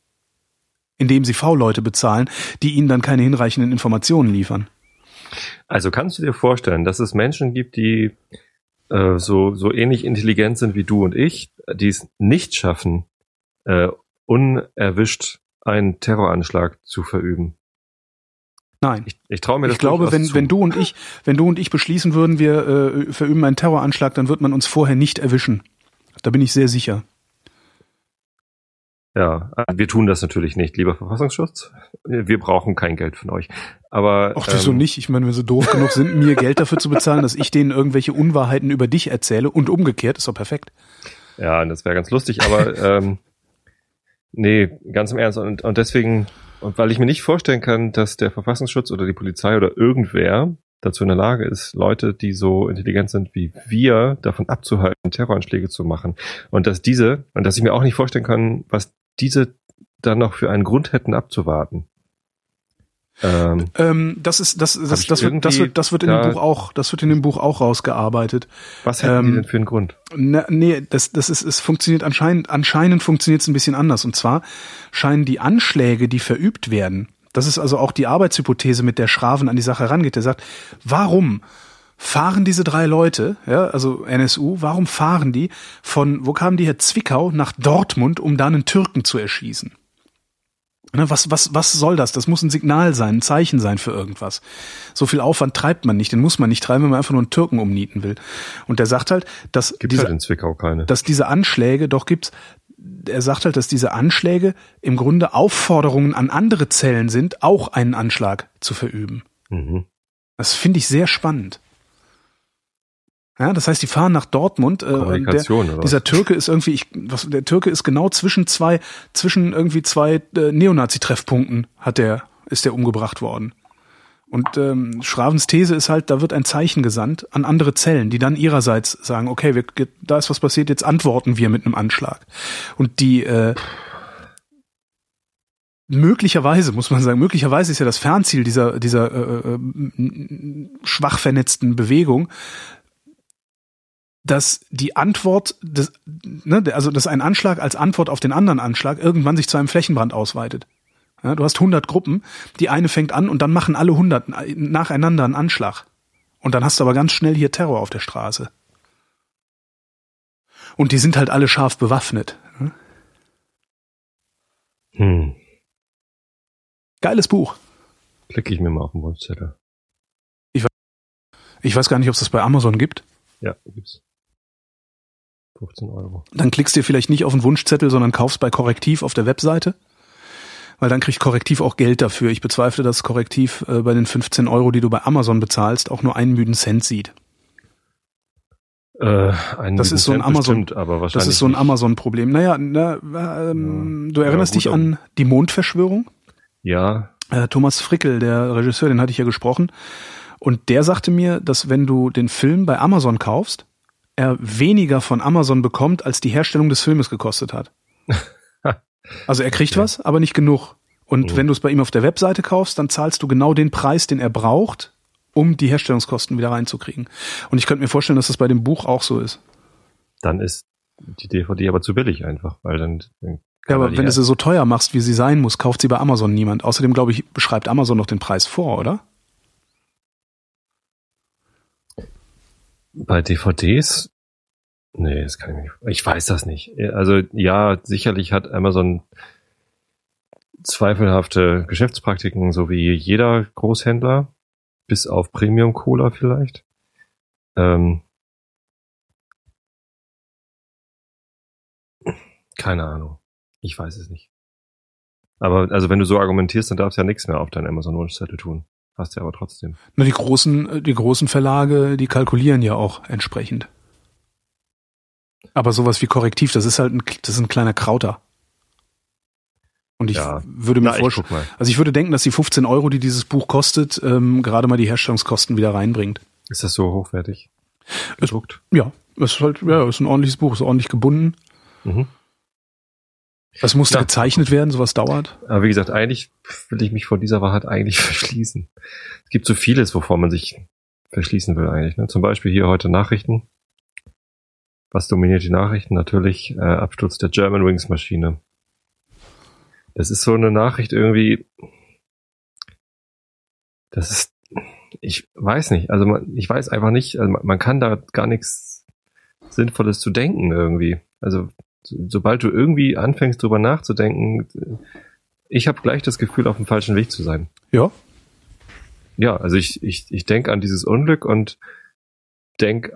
Indem sie V-Leute bezahlen, die ihnen dann keine hinreichenden Informationen liefern. Also kannst du dir vorstellen, dass es Menschen gibt, die äh, so, so ähnlich intelligent sind wie du und ich, die es nicht schaffen, äh, unerwischt einen Terroranschlag zu verüben? Nein. Ich, ich traue mir das Ich glaube, wenn, zu. wenn du und ich, wenn du und ich beschließen würden, wir äh, verüben einen Terroranschlag, dann wird man uns vorher nicht erwischen. Da bin ich sehr sicher. Ja, also wir tun das natürlich nicht, lieber Verfassungsschutz. Wir brauchen kein Geld von euch. Aber Auch wieso ähm, nicht? Ich meine, wenn sie doof genug sind, mir Geld dafür zu bezahlen, dass ich denen irgendwelche Unwahrheiten über dich erzähle und umgekehrt, ist doch perfekt. Ja, das wäre ganz lustig, aber ähm, nee, ganz im Ernst. Und, und deswegen, und weil ich mir nicht vorstellen kann, dass der Verfassungsschutz oder die Polizei oder irgendwer dazu in der Lage ist, Leute, die so intelligent sind wie wir, davon abzuhalten, Terroranschläge zu machen. Und dass diese, und dass ich mir auch nicht vorstellen kann, was diese dann noch für einen Grund hätten abzuwarten. Ähm, Ähm, das ist, das, das, das wird, das wird, das wird in da- dem Buch auch, das wird in dem Buch auch rausgearbeitet. was hätten die Ähm, denn für einen Grund? Na, nee, das, das ist, es funktioniert anscheinend, anscheinend funktioniert es ein bisschen anders. Und zwar scheinen die Anschläge, die verübt werden, das ist also auch die Arbeitshypothese, mit der Schraven an die Sache rangeht. Der sagt, warum fahren diese drei Leute, ja, also NSU, warum fahren die von, wo kamen die her, Zwickau nach Dortmund, um da einen Türken zu erschießen? Ne, was, was, was soll das? Das muss ein Signal sein, ein Zeichen sein für irgendwas. So viel Aufwand treibt man nicht, den muss man nicht treiben, wenn man einfach nur einen Türken umnieten will. Und der sagt halt, dass Gibt diese, halt dass diese Anschläge, doch gibt's, er sagt halt, dass diese Anschläge im Grunde Aufforderungen an andere Zellen sind, auch einen Anschlag zu verüben. Mhm. Das finde ich sehr spannend. Ja, das heißt, die fahren nach Dortmund. Äh, der, dieser Türke ist irgendwie, ich, was, der Türke ist genau zwischen zwei, zwischen irgendwie zwei äh, Neonazi-Treffpunkten hat der, ist der umgebracht worden. Und ähm, Schravens These ist halt, da wird ein Zeichen gesandt an andere Zellen, die dann ihrerseits sagen, okay, wir, da ist was passiert, jetzt antworten wir mit einem Anschlag. Und die äh, möglicherweise, muss man sagen, möglicherweise ist ja das Fernziel dieser, dieser äh, äh, schwach vernetzten Bewegung, dass die Antwort, des, ne, also dass ein Anschlag als Antwort auf den anderen Anschlag irgendwann sich zu einem Flächenbrand ausweitet. Ja, du hast 100 Gruppen, die eine fängt an und dann machen alle 100 nacheinander einen Anschlag. Und dann hast du aber ganz schnell hier Terror auf der Straße. Und die sind halt alle scharf bewaffnet. ne? Hm. Geiles Buch. Klicke ich mir mal auf den Wunschzettel. Ich weiß gar nicht, ob es das bei Amazon gibt. Ja, gibt's. 15 Euro. Dann klickst dir vielleicht nicht auf den Wunschzettel, sondern kaufst bei Korrektiv auf der Webseite. Weil dann kriegt Korrektiv auch Geld dafür. Ich bezweifle, dass Korrektiv äh, bei den 15 Euro, die du bei Amazon bezahlst, auch nur einen müden Cent sieht. Äh, ein Das ist so ein Amazon- bestimmt, Das ist so ein. Amazon-Problem. Naja, na, ähm, du erinnerst Ja, gut, dich an die Mondverschwörung? Ja, Äh, Thomas Frickel, der Regisseur, den hatte ich ja gesprochen. Und der sagte mir, dass wenn du den Film bei Amazon kaufst, er weniger von Amazon bekommt, als die Herstellung des Filmes gekostet hat. Also er kriegt was, aber nicht genug. Und Mhm. wenn du es bei ihm auf der Webseite kaufst, dann zahlst du genau den Preis, den er braucht, um die Herstellungskosten wieder reinzukriegen. Und ich könnte mir vorstellen, dass das bei dem Buch auch so ist. dann ist die DVD aber zu billig einfach, weil dann, dann Ja, aber er wenn du sie so teuer machst, wie sie sein muss, kauft sie bei Amazon niemand. Außerdem, glaube ich, beschreibt Amazon noch den Preis vor, oder? bei DVDs? Nee, das kann ich nicht. Ich weiß das nicht. Also ja, sicherlich hat Amazon zweifelhafte Geschäftspraktiken, so wie jeder Großhändler, bis auf Premium Cola vielleicht. Ähm, keine Ahnung. Ich weiß es nicht. Aber also wenn du so argumentierst, dann darfst du ja nichts mehr auf deinen Amazon-Wunschzettel tun. Hast du ja aber trotzdem. Na, die großen, die großen Verlage, die kalkulieren ja auch entsprechend. Aber sowas wie Korrektiv, das ist halt ein, das ist ein kleiner Krauter. Und ich Ja. würde mir vorstellen, also ich würde denken, dass die 15 Euro, die dieses Buch kostet, ähm, gerade mal die Herstellungskosten wieder reinbringt. Ist das so hochwertig? Gedruckt? Ja, das ist halt, ja, ist ein ordentliches Buch, ist ordentlich gebunden. Mhm. Das musste Ja. gezeichnet werden, sowas dauert. Aber wie gesagt, eigentlich will ich mich vor dieser Wahrheit eigentlich verschließen. Es gibt so vieles, wovor man sich verschließen will eigentlich. Ne? Zum Beispiel hier heute Nachrichten. Was dominiert die Nachrichten? Natürlich äh, Absturz der German Wings Maschine. Das ist so eine Nachricht irgendwie. Das ist, ich weiß nicht. Also man, ich weiß einfach nicht. Also man, man kann da gar nichts Sinnvolles zu denken irgendwie. Also so- sobald du irgendwie anfängst drüber nachzudenken, ich habe gleich das Gefühl, auf dem falschen Weg zu sein. Ja. Ja, also ich, ich, ich denke an dieses Unglück und denk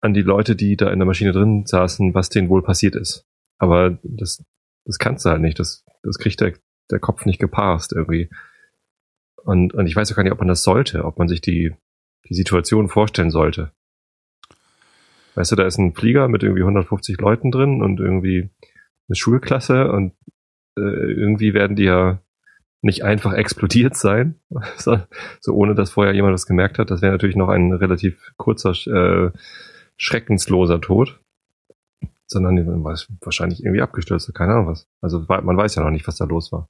an die Leute, die da in der Maschine drin saßen, was denen wohl passiert ist. Aber das, das kannst du halt nicht. Das, das kriegt der, der Kopf nicht gepasst irgendwie. Und, und ich weiß auch gar nicht, ob man das sollte, ob man sich die, die Situation vorstellen sollte. Weißt du, da ist ein Flieger mit irgendwie 150 Leuten drin und irgendwie eine Schulklasse und äh, irgendwie werden die ja nicht einfach explodiert sein, so, so ohne dass vorher jemand das gemerkt hat. Das wäre natürlich noch ein relativ kurzer, äh, schreckensloser Tod. Sondern wahrscheinlich irgendwie abgestürzt, keine Ahnung was. Also man weiß ja noch nicht, was da los war.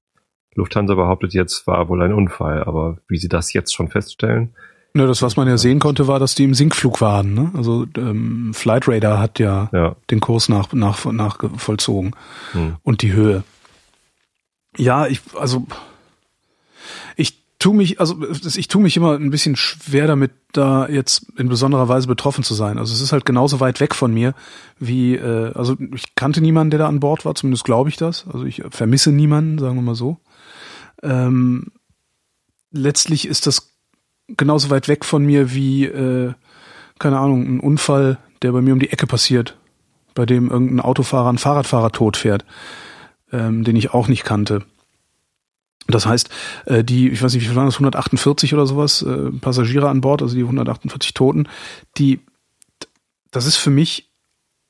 Lufthansa behauptet jetzt, war wohl ein Unfall, aber wie sie das jetzt schon feststellen, Ne, das, was man ja sehen konnte, war, dass die im Sinkflug waren. Ne? Also ähm, Flight Radar hat ja, ja. den Kurs nach, nach, nach vollzogen Hm. und die Höhe. Ja, ich, also ich tue mich, also ich tue mich immer ein bisschen schwer damit, da jetzt in besonderer Weise betroffen zu sein. Also es ist halt genauso weit weg von mir wie, äh, also ich kannte niemanden, der da an Bord war, zumindest glaube ich das. Also ich vermisse niemanden, sagen wir mal so. Ähm, letztlich ist das genauso weit weg von mir wie, äh, keine Ahnung, ein Unfall, der bei mir um die Ecke passiert, bei dem irgendein Autofahrer, ein Fahrradfahrer tot fährt, ähm, den ich auch nicht kannte. Das heißt, äh, die, ich weiß nicht, wie viel waren das, 148 oder sowas, äh, Passagiere an Bord, also die 148 Toten, die, das ist für mich,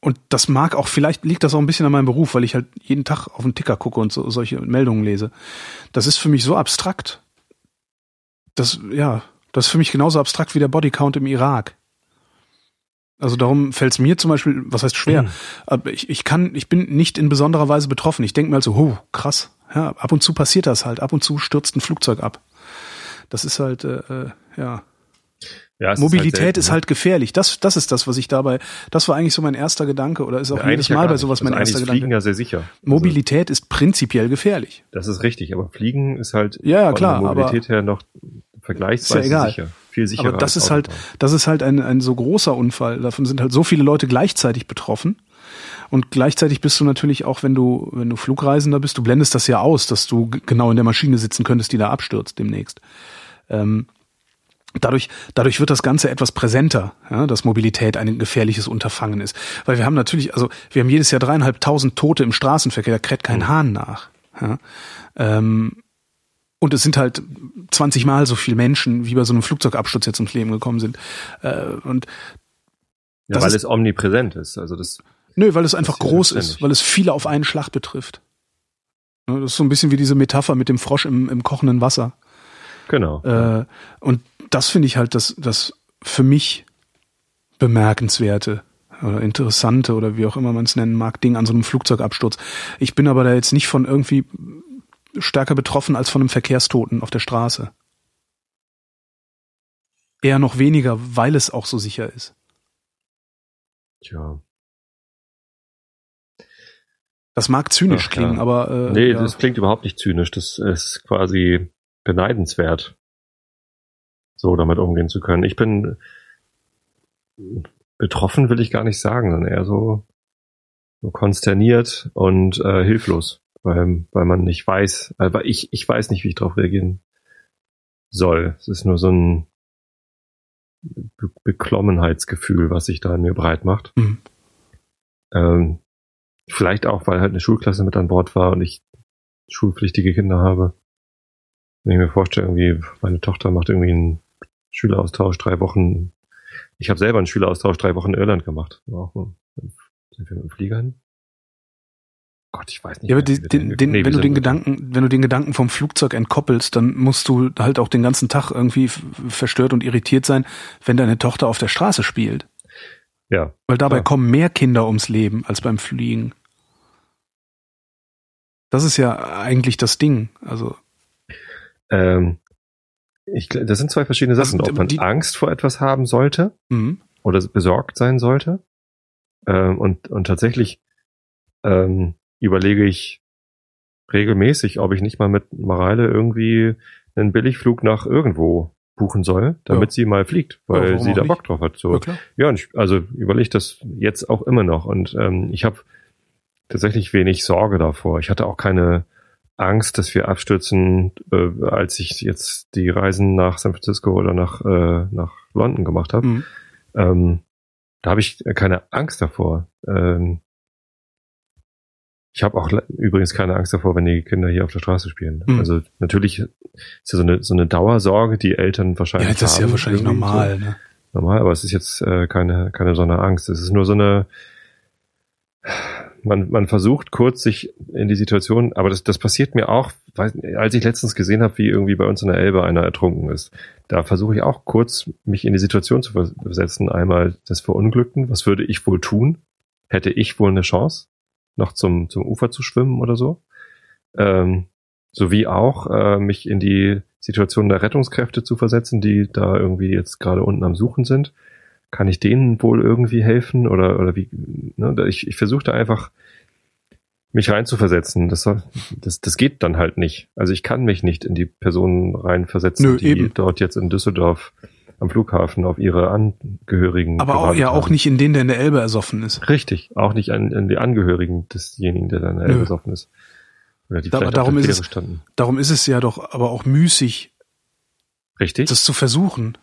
und das mag auch, vielleicht liegt das auch ein bisschen an meinem Beruf, weil ich halt jeden Tag auf den Ticker gucke und so, solche Meldungen lese. Das ist für mich so abstrakt. Das, ja, das ist für mich genauso abstrakt wie der Bodycount im Irak. Also darum fällt es mir zum Beispiel, was heißt schwer, Mhm. ich, ich kann, ich bin nicht in besonderer Weise betroffen. Ich denke mir halt so, oh, krass. Ja, ab und zu passiert das halt. Ab und zu stürzt ein Flugzeug ab. Das ist halt, äh, äh, ja. ja Mobilität selten, ist ne? halt gefährlich. Das, das ist das, was ich dabei, das war eigentlich so mein erster Gedanke oder ist auch Ja, jedes ja Mal gar bei sowas mein also erster ist Gedanke. Fliegen ja sehr sicher. Mobilität ist prinzipiell gefährlich. Also, das ist richtig, aber Fliegen ist halt Ja, von klar, der aber- Mobilität her noch vergleichsweise Ist ja egal. sicher. Viel sicherer. Aber das ist halt, das ist halt ein, ein so großer Unfall. Davon sind halt so viele Leute gleichzeitig betroffen. Und gleichzeitig bist du natürlich auch, wenn du, wenn du Flugreisender bist, du blendest das ja aus, dass du genau in der Maschine sitzen könntest, die da abstürzt demnächst. Ähm, dadurch, dadurch wird das Ganze etwas präsenter, ja, dass Mobilität ein gefährliches Unterfangen ist. Weil wir haben natürlich, also wir haben jedes Jahr dreieinhalbtausend Tote im Straßenverkehr, da kräht kein Hahn nach. Ja. Ähm, und es sind halt 20 Mal so viele Menschen, wie bei so einem Flugzeugabsturz jetzt ums Leben gekommen sind. Äh, und ja, weil ist- es omnipräsent ist. Also das, nö, weil es einfach groß ständig. ist, weil es viele auf einen Schlag betrifft. Ne, Das ist so ein bisschen wie diese Metapher mit dem Frosch im, im kochenden Wasser. genau. Äh, und das finde ich halt das, das für mich bemerkenswerte oder interessante oder wie auch immer man es nennen mag, Ding an so einem Flugzeugabsturz. Ich bin aber da jetzt nicht von irgendwie stärker betroffen als von einem Verkehrstoten auf der Straße. Eher noch weniger, weil es auch so sicher ist. Tja. Das mag zynisch Ach, klingen, ja. aber äh, Nee, ja. das klingt überhaupt nicht zynisch. Das ist quasi beneidenswert, so damit umgehen zu können. Ich bin betroffen, will ich gar nicht sagen, sondern eher so, so konsterniert und äh, hilflos, weil, weil man nicht weiß, aber ich, ich weiß nicht, wie ich darauf reagieren soll. Es ist nur so ein Be Beklommenheitsgefühl, was sich da in mir breit macht. Mhm. Ähm, Vielleicht auch, weil halt eine Schulklasse mit an Bord war und ich schulpflichtige Kinder habe. Wenn ich mir vorstelle, irgendwie, meine Tochter macht irgendwie einen Schüleraustausch drei Wochen. Ich habe selber einen Schüleraustausch drei Wochen in Irland gemacht. Auch, sind wir mit dem Flieger hin? Gott, ich weiß nicht. Ja, aber die, den, den, nee, wenn du den Gedanken, wenn du den Gedanken vom Flugzeug entkoppelst, dann musst du halt auch den ganzen Tag irgendwie verstört und irritiert sein, wenn deine Tochter auf der Straße spielt. Ja. Weil dabei ja. kommen mehr Kinder ums Leben als beim Fliegen. Das ist ja eigentlich das Ding. Also. Ähm, ich, das sind zwei verschiedene Sachen. Also, Ob man die, Angst vor etwas haben sollte mhm. oder besorgt sein sollte. Ähm, und, und tatsächlich ähm, überlege ich regelmäßig, ob ich nicht mal mit Mareile irgendwie einen Billigflug nach irgendwo buchen soll, damit ja. sie mal fliegt, weil ja, sie da Bock drauf hat. So. Ja, ja ich, also überlege das jetzt auch immer noch. Und ähm, ich habe tatsächlich wenig Sorge davor. Ich hatte auch keine Angst, dass wir abstürzen, äh, als ich jetzt die Reisen nach San Francisco oder nach, äh, nach London gemacht habe. Mhm. Ähm, da habe ich keine Angst davor. Ähm, ich habe auch übrigens keine Angst davor, wenn die Kinder hier auf der Straße spielen. Mhm. Also natürlich ist ja so eine, so eine Dauersorge, die Eltern wahrscheinlich haben. Ja, das ist ja wahrscheinlich normal. So. Ne? Normal, aber es ist jetzt äh, keine, keine so eine Angst. Es ist nur so eine, man, man versucht kurz sich in die Situation, aber das, das passiert mir auch, weiß, als ich letztens gesehen habe, wie irgendwie bei uns in der Elbe einer ertrunken ist. Da versuche ich auch kurz, mich in die Situation zu versetzen. Einmal das Verunglückten, was würde ich wohl tun? Hätte ich wohl eine Chance? Noch zum, zum Ufer zu schwimmen oder so. Ähm, sowie auch äh, mich in die Situation der Rettungskräfte zu versetzen, die da irgendwie jetzt gerade unten am Suchen sind. Kann ich denen wohl irgendwie helfen oder oder wie? Ne? Ich, ich versuchte einfach mich reinzuversetzen. Das, das, das geht dann halt nicht. Also ich kann mich nicht in die Personen reinversetzen, Nö, die eben. dort jetzt in Düsseldorf am Flughafen auf ihre Angehörigen. Aber auch, ja haben. auch nicht in den, der in der Elbe ersoffen ist. Richtig, auch nicht an, an die Angehörigen desjenigen, der da in der Elbe Nö. ersoffen ist. Oder die da, vielleicht darum ist es, standen. Darum ist es ja doch aber auch müßig. Richtig. Das zu versuchen.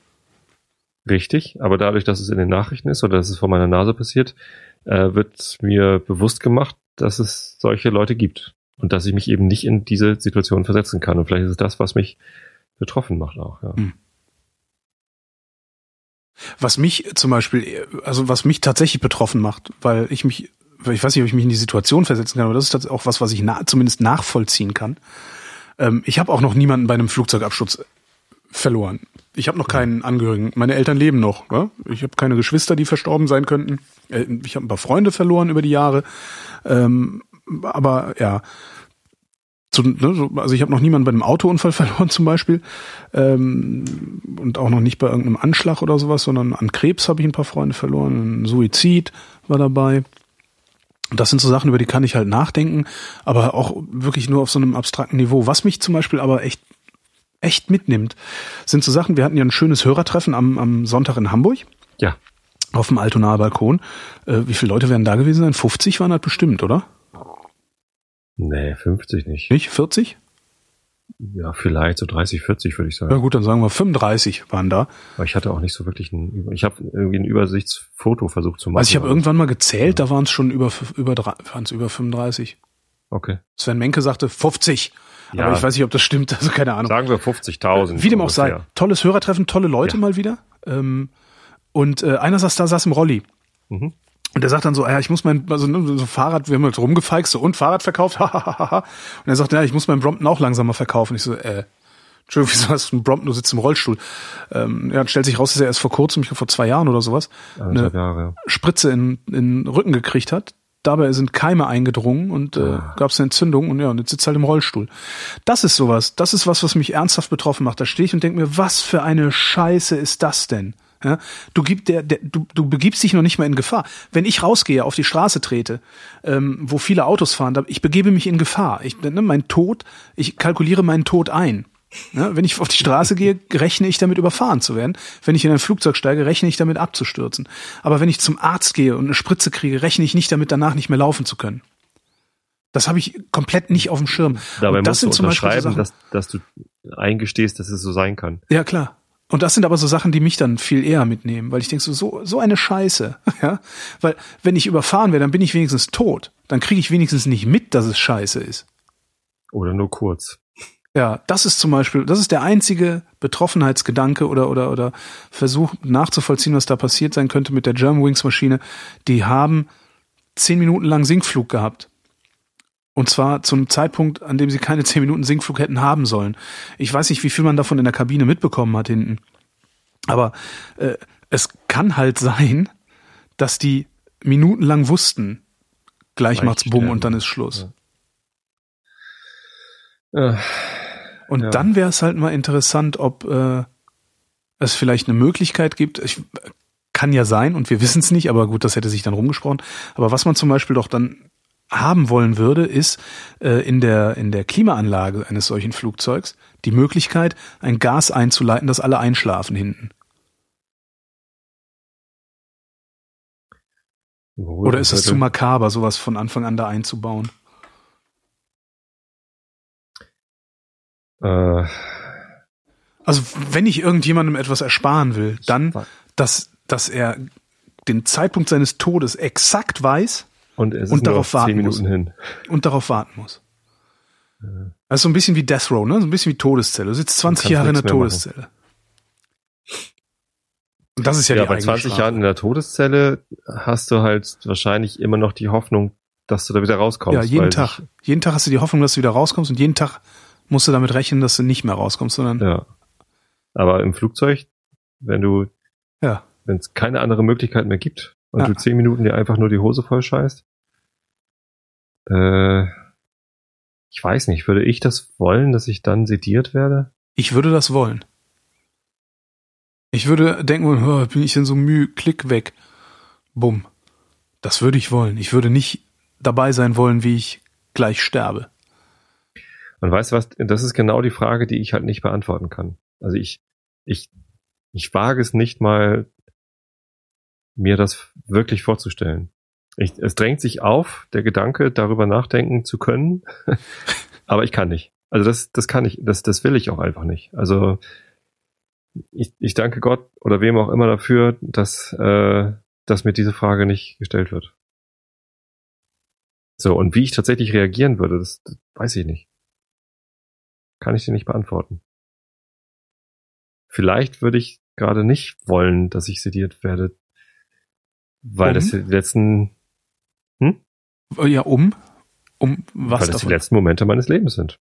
Richtig, aber dadurch, dass es in den Nachrichten ist oder dass es vor meiner Nase passiert, äh, wird mir bewusst gemacht, dass es solche Leute gibt und dass ich mich eben nicht in diese Situation versetzen kann. Und vielleicht ist es das, was mich betroffen macht auch. Ja. Hm. Was mich zum Beispiel, also was mich tatsächlich betroffen macht, weil ich mich, ich weiß nicht, ob ich mich in die Situation versetzen kann, aber das ist auch was, was ich na, zumindest nachvollziehen kann. Ähm, ich habe auch noch niemanden bei einem Flugzeugabsturz verloren. Ich habe noch keinen Angehörigen. Meine Eltern leben noch. Ne? Ich habe keine Geschwister, die verstorben sein könnten. Äh, ich habe ein paar Freunde verloren über die Jahre. Ähm, aber ja, zu, ne, so, also ich habe noch niemanden bei einem Autounfall verloren zum Beispiel ähm, und auch noch nicht bei irgendeinem Anschlag oder sowas, sondern an Krebs habe ich ein paar Freunde verloren, ein Suizid war dabei. Und das sind so Sachen, über die kann ich halt nachdenken, aber auch wirklich nur auf so einem abstrakten Niveau. Was mich zum Beispiel aber echt echt mitnimmt, sind so Sachen, wir hatten ja ein schönes Hörertreffen am, am Sonntag in Hamburg. Ja. Auf dem Altonaer Balkon. Äh, wie viele Leute werden da gewesen sein? 50 waren das bestimmt, oder? Nee, 50 nicht. Nicht? 40? Ja, vielleicht so 30, 40 würde ich sagen. Ja gut, dann sagen wir 35 waren da. Aber ich hatte auch nicht so wirklich ein, ich habe irgendwie ein Übersichtsfoto versucht zu machen. Also ich habe irgendwann mal gezählt, ja. da waren es schon über, über, waren es über 35. Okay. Sven Menke sagte 50. Ja. Aber ich weiß nicht, ob das stimmt, also keine Ahnung. Sagen wir 50.000. Wie dem auch sei. Tolles Hörertreffen, tolle Leute ja. mal wieder. Ähm, und äh, einer saß da, saß im Rolli. Mhm. Und er sagt dann so, ja, ich muss mein, also ne, so Fahrrad, wir haben halt rumgefeixt, so und Fahrrad verkauft, hahaha. und er sagt, ja, ich muss mein Brompton auch langsamer verkaufen. Ich so, äh, Entschuldigung, wieso hast du einen Brompton, du sitzt im Rollstuhl. Ähm, ja, stellt sich raus, dass er erst vor kurzem, ich glaube vor zwei Jahren oder sowas, eine Jahre, ja. Spritze in, in den Rücken gekriegt hat. Dabei sind Keime eingedrungen und äh, ah. gab es eine Entzündung und ja, und jetzt sitzt halt im Rollstuhl. Das ist sowas, das ist was, was mich ernsthaft betroffen macht. Da stehe ich und denke mir, was für eine Scheiße ist das denn? Ja, du, gib der, der, du, du begibst dich noch nicht mal in Gefahr. Wenn ich rausgehe, auf die Straße trete, ähm, wo viele Autos fahren, da, ich begebe mich in Gefahr. Ich, ne, mein Tod, ich kalkuliere meinen Tod ein. Ja, wenn ich auf die Straße gehe, rechne ich damit überfahren zu werden. Wenn ich in ein Flugzeug steige, rechne ich damit abzustürzen. Aber wenn ich zum Arzt gehe und eine Spritze kriege, rechne ich nicht damit, danach nicht mehr laufen zu können. Das habe ich komplett nicht auf dem Schirm. Dabei und das musst sind du unterschreiben, so dass, dass du eingestehst, dass es so sein kann. Ja, klar. Und das sind aber so Sachen, die mich dann viel eher mitnehmen, weil ich denke so, so, so eine Scheiße, ja. Weil, wenn ich überfahren werde, dann bin ich wenigstens tot. Dann kriege ich wenigstens nicht mit, dass es scheiße ist. Oder nur kurz. Ja, das ist zum Beispiel, das ist der einzige Betroffenheitsgedanke oder, oder, oder Versuch nachzuvollziehen, was da passiert sein könnte mit der Germanwings Maschine. Die haben zehn Minuten lang Sinkflug gehabt. Und zwar zu einem Zeitpunkt, an dem sie keine zehn Minuten Sinkflug hätten haben sollen. Ich weiß nicht, wie viel man davon in der Kabine mitbekommen hat hinten. Aber äh, es kann halt sein, dass die minutenlang wussten, gleich, macht's Bumm und dann ist Schluss. Ja. Äh, Und Ja. dann wäre es halt mal interessant, ob äh, es vielleicht eine Möglichkeit gibt. Ich, kann ja sein und wir wissen es nicht, aber gut, das hätte sich dann rumgesprochen. Aber was man zum Beispiel doch dann haben wollen würde, ist äh, in der in der Klimaanlage eines solchen Flugzeugs die Möglichkeit, ein Gas einzuleiten, dass alle einschlafen hinten. Gut, Oder ist es das zu makaber, sowas von Anfang an da einzubauen? Äh, Also wenn ich irgendjemandem etwas ersparen will, dann, dass, dass er den Zeitpunkt seines Todes exakt weiß und es und ist darauf noch zehn warten muss. Minuten hin. und darauf warten muss. Also so ein bisschen wie Death Row, ne? So ein bisschen wie Todeszelle. Du sitzt 20 kannst Jahre in der machen. Todeszelle. Und das ist ja, Ja, die bei eigene 20 Strafe. Jahren in der Todeszelle hast du halt wahrscheinlich immer noch die Hoffnung, dass du da wieder rauskommst. Ja, jeden Tag. Jeden Tag hast du die Hoffnung, dass du wieder rauskommst und jeden Tag musst du damit rechnen, dass du nicht mehr rauskommst, sondern ja. Aber im Flugzeug, wenn du, ja. wenn es keine andere Möglichkeit mehr gibt und Ja. du zehn Minuten dir einfach nur die Hose voll scheißt, äh, ich weiß nicht, würde ich das wollen, dass ich dann sediert werde? Ich würde das wollen. Ich würde denken, oh, bin ich denn so müh, klick weg. Bumm. Das würde ich wollen. Ich würde nicht dabei sein wollen, wie ich gleich sterbe. Und weißt du was, das ist genau die Frage, die ich halt nicht beantworten kann. Also ich, ich, ich wage es nicht mal, mir das wirklich vorzustellen. Ich, es drängt sich auf, der Gedanke, darüber nachdenken zu können, aber ich kann nicht. Also das, das kann ich, das, das will ich auch einfach nicht. Also ich, ich danke Gott oder wem auch immer dafür, dass, äh, dass mir diese Frage nicht gestellt wird. So, und wie ich tatsächlich reagieren würde, das, das weiß ich nicht. Kann ich dir nicht beantworten. Vielleicht würde ich gerade nicht wollen, dass ich sediert werde, weil Um? das die letzten, Ja, um? Um weil was das die davon? letzten Momente meines Lebens sind.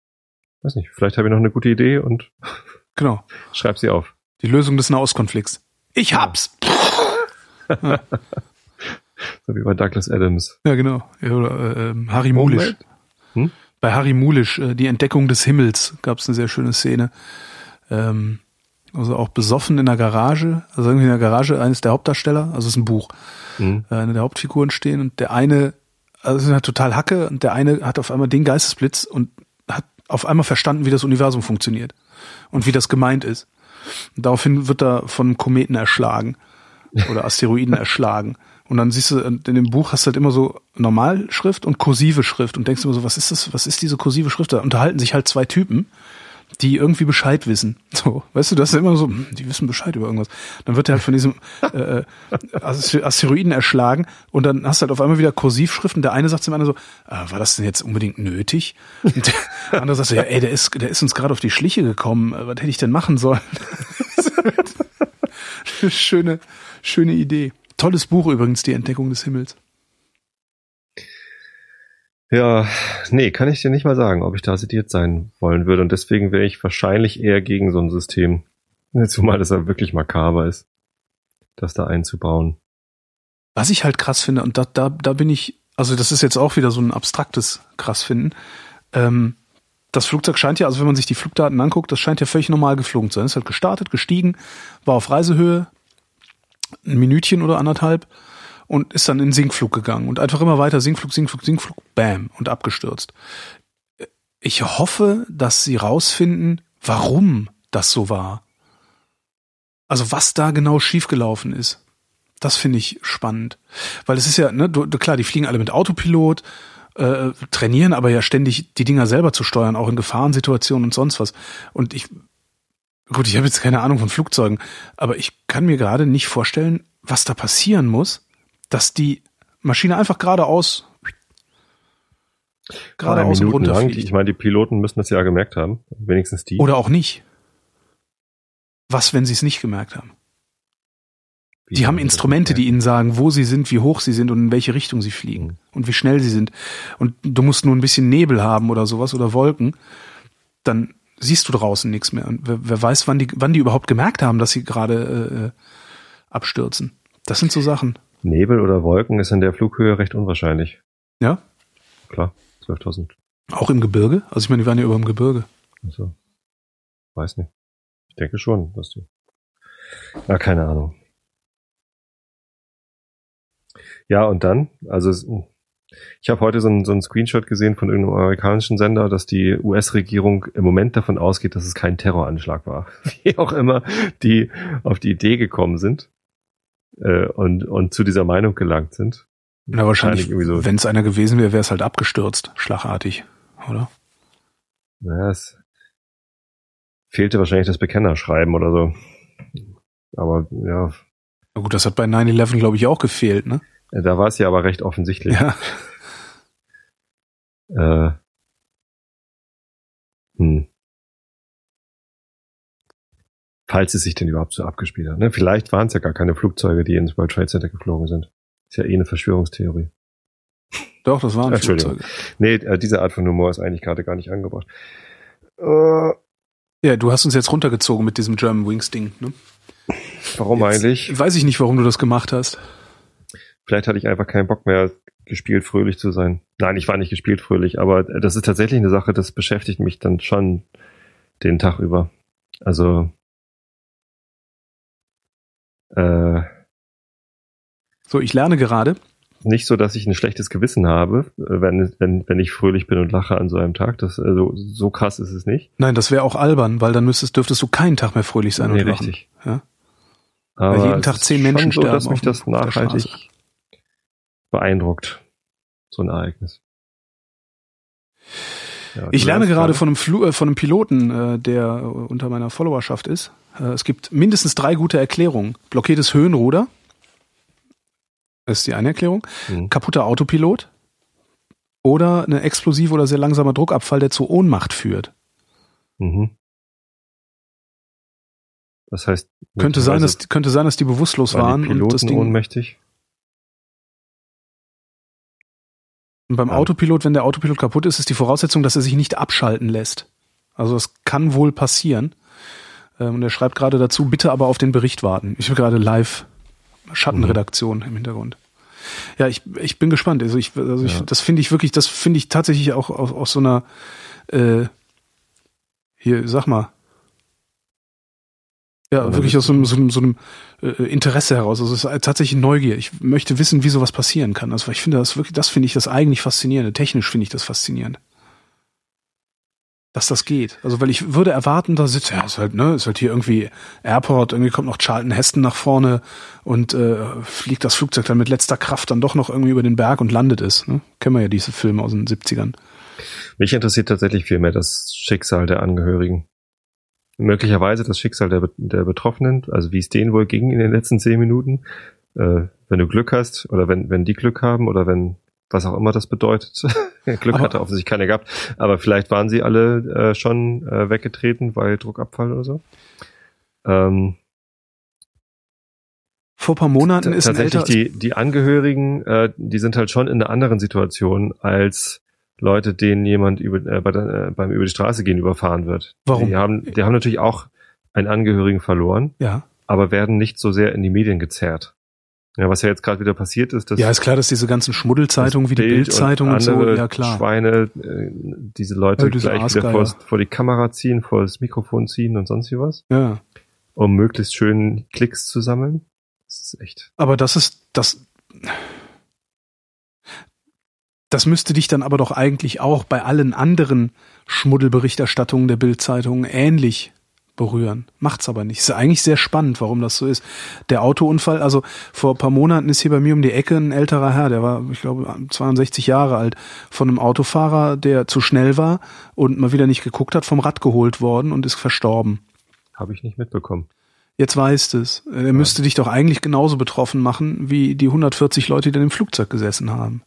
Weiß nicht, vielleicht habe ich noch eine gute Idee und Genau. schreib sie auf. Die Lösung des Nahostkonflikts. Ich hab's! So wie bei Douglas Adams. Ja, genau. Ja, oder, äh, ähm, Harry Mulisch. Moment. Hm? Bei Harry Mulisch, äh, die Entdeckung des Himmels, gab es eine sehr schöne Szene. Ähm, also auch besoffen in der Garage, also irgendwie in der Garage eines der Hauptdarsteller, also es ist ein Buch, Hm? äh, eine der Hauptfiguren stehen und der eine, also ist halt total Hacke und der eine hat auf einmal den Geistesblitz und hat auf einmal verstanden, wie das Universum funktioniert und wie das gemeint ist. Und daraufhin wird er von Kometen erschlagen oder Asteroiden erschlagen. Und dann siehst du, in dem Buch hast du halt immer so Normalschrift und kursive Schrift und denkst immer so, was ist das, was ist diese kursive Schrift? Da unterhalten sich halt zwei Typen, die irgendwie Bescheid wissen. So, weißt du, das ist immer so, hm, die wissen Bescheid über irgendwas. Dann wird er halt von diesem äh, Aster- Asteroiden erschlagen und dann hast du halt auf einmal wieder Kursivschrift und der eine sagt zum anderen so, ah, war das denn jetzt unbedingt nötig? Und der andere sagt so, ja, ey, der ist, der ist uns gerade auf die Schliche gekommen, äh, was hätte ich denn machen sollen? schöne, schöne Idee. Tolles Buch übrigens, die Entdeckung des Himmels. Ja, nee, kann ich dir nicht mal sagen, ob ich da sediert sein wollen würde. Und deswegen wäre ich wahrscheinlich eher gegen so ein System. Zumal das ja wirklich makaber ist, das da einzubauen. Was ich halt krass finde, und da, da, da bin ich, also das ist jetzt auch wieder so ein abstraktes krass finden. Ähm, das Flugzeug scheint ja, also wenn man sich die Flugdaten anguckt, das scheint ja völlig normal geflogen zu sein. Es halt gestartet, gestiegen, war auf Reisehöhe, ein Minütchen oder anderthalb und ist dann in Sinkflug gegangen und einfach immer weiter Sinkflug, Sinkflug, Sinkflug, bam und abgestürzt. Ich hoffe, dass sie rausfinden, warum das so war. Also was da genau schiefgelaufen ist. Das finde ich spannend. Weil es ist ja, ne, du, klar, die fliegen alle mit Autopilot, äh, trainieren aber ja ständig die Dinger selber zu steuern, auch in Gefahrensituationen und sonst was. Und ich gut, ich habe jetzt keine Ahnung von Flugzeugen, aber ich kann mir gerade nicht vorstellen, was da passieren muss, dass die Maschine einfach geradeaus geradeaus und runterfliegt. Ich meine, die Piloten müssen das ja gemerkt haben, wenigstens die. Oder auch nicht. Was, wenn sie es nicht gemerkt haben? Wie die haben Instrumente, die ihnen sagen, wo sie sind, wie hoch sie sind und in welche Richtung sie fliegen mhm. und wie schnell sie sind. Und du musst nur ein bisschen Nebel haben oder sowas oder Wolken, dann siehst du draußen nichts mehr. Und wer, wer weiß, wann die, wann die überhaupt gemerkt haben, dass sie gerade äh, abstürzen. Das sind so Sachen. Nebel oder Wolken ist in der Flughöhe recht unwahrscheinlich. Ja? Klar, 12.000. Auch im Gebirge? Also ich meine, die waren ja über dem Gebirge. Also, weiß nicht. Ich denke schon, dass die. Ja, keine Ahnung. Ja, und dann, also ich habe heute so ein, so ein Screenshot gesehen von irgendeinem amerikanischen Sender, dass die US-Regierung im Moment davon ausgeht, dass es kein Terroranschlag war. Wie auch immer die auf die Idee gekommen sind äh, und, und zu dieser Meinung gelangt sind. Na, wahrscheinlich, so. wenn es einer gewesen wäre, wäre es halt abgestürzt, schlagartig, oder? Naja, es fehlte wahrscheinlich das Bekennerschreiben oder so. Aber ja. Na gut, das hat bei 9-11, glaube ich, auch gefehlt, ne? Da war es ja aber recht offensichtlich. Ja. Äh, hm. Falls es sich denn überhaupt so abgespielt hat. Ne? Vielleicht waren es ja gar keine Flugzeuge, die ins World Trade Center geflogen sind. Ist ja eh eine Verschwörungstheorie. Doch, das waren Flugzeuge. Nee, äh, diese Art von Humor ist eigentlich gerade gar nicht angebracht. Äh, ja, du hast uns jetzt runtergezogen mit diesem German Wings Ding, ne? Warum jetzt eigentlich? Weiß ich nicht, warum du das gemacht hast. Vielleicht hatte ich einfach keinen Bock mehr, gespielt fröhlich zu sein. Nein, ich war nicht gespielt fröhlich, aber das ist tatsächlich eine Sache, das beschäftigt mich dann schon den Tag über. Also äh, so, ich lerne gerade. Nicht so, dass ich ein schlechtes Gewissen habe, wenn, wenn, wenn ich fröhlich bin und lache an so einem Tag. Das, also, so krass ist es nicht. Nein, das wäre auch albern, weil dann müsstest, dürftest du keinen Tag mehr fröhlich sein nee, und lachen. richtig. Ja? Aber weil jeden Tag zehn Menschen so, sterben. dass mich das nachhaltig beeindruckt. So ein Ereignis. Ja, ich lerne gerade von einem, Flu äh, von einem Piloten, äh, der unter meiner Followerschaft ist. Äh, es gibt mindestens drei gute Erklärungen. Blockiertes Höhenruder. Das ist die eine Erklärung. Mhm. Kaputter Autopilot. Oder eine explosive oder sehr langsamer Druckabfall, der zu Ohnmacht führt. Mhm. Das heißt, könnte sein, dass, könnte sein, dass die bewusstlos waren, waren und das Ding ohnmächtig. Und beim ja. Autopilot, wenn der Autopilot kaputt ist, ist die Voraussetzung, dass er sich nicht abschalten lässt. Also es kann wohl passieren. Ähm, und er schreibt gerade dazu, bitte aber auf den Bericht warten. Ich bin gerade live Schattenredaktion mhm. im Hintergrund. Ja, ich, ich bin gespannt. Also ich, also ich, ja. das finde ich wirklich, das finde ich tatsächlich auch aus, aus so einer äh, hier, sag mal, ja, Oder wirklich aus so einem, so einem, so einem äh, Interesse heraus. Also es ist tatsächlich Neugier. Ich möchte wissen, wie sowas passieren kann. Also ich finde das wirklich, das finde ich das eigentlich faszinierende. Technisch finde ich das faszinierend. Dass das geht. Also weil ich würde erwarten, da sitzt, ja, ist halt, ne, ist halt hier irgendwie Airport, irgendwie kommt noch Charlton Heston nach vorne und äh, fliegt das Flugzeug dann mit letzter Kraft dann doch noch irgendwie über den Berg und landet es. Ne? Kennen wir ja diese Filme aus den 70ern. Mich interessiert tatsächlich viel mehr das Schicksal der Angehörigen möglicherweise das Schicksal der, der Betroffenen, also wie es denen wohl ging in den letzten zehn Minuten. Äh, wenn du Glück hast oder wenn, wenn die Glück haben oder wenn was auch immer das bedeutet. Glück aber, hatte offensichtlich keiner gehabt, aber vielleicht waren sie alle äh, schon äh, weggetreten, weil Druckabfall oder so. Ähm, Vor paar Monaten ist tatsächlich die die Angehörigen, äh, die sind halt schon in einer anderen Situation als Leute, denen jemand über, äh, bei äh, beim über die Straße gehen überfahren wird. Warum? Die haben, die haben natürlich auch einen Angehörigen verloren, ja. aber werden nicht so sehr in die Medien gezerrt. Ja, was ja jetzt gerade wieder passiert ist, dass ja ist klar, dass diese ganzen Schmuddelzeitungen wie die Bildzeitung und, und, so, ja klar, Schweine, äh, diese Leute ja, gleich wieder vor, vor, die Kamera ziehen, vor das Mikrofon ziehen und sonst wie was, ja, um möglichst schön Klicks zu sammeln. Das ist echt. Aber das ist das das müsste dich dann aber doch eigentlich auch bei allen anderen Schmuddelberichterstattungen der Bildzeitung ähnlich berühren. Macht's aber nicht. Ist eigentlich sehr spannend, warum das so ist. Der Autounfall, also vor ein paar Monaten ist hier bei mir um die Ecke ein älterer Herr, der war, ich glaube, 62 Jahre alt, von einem Autofahrer, der zu schnell war und mal wieder nicht geguckt hat, vom Rad geholt worden und ist verstorben. Habe ich nicht mitbekommen. Jetzt weißt es. Er müsste dich doch eigentlich genauso betroffen machen wie die 140 Leute, die in dem Flugzeug gesessen haben.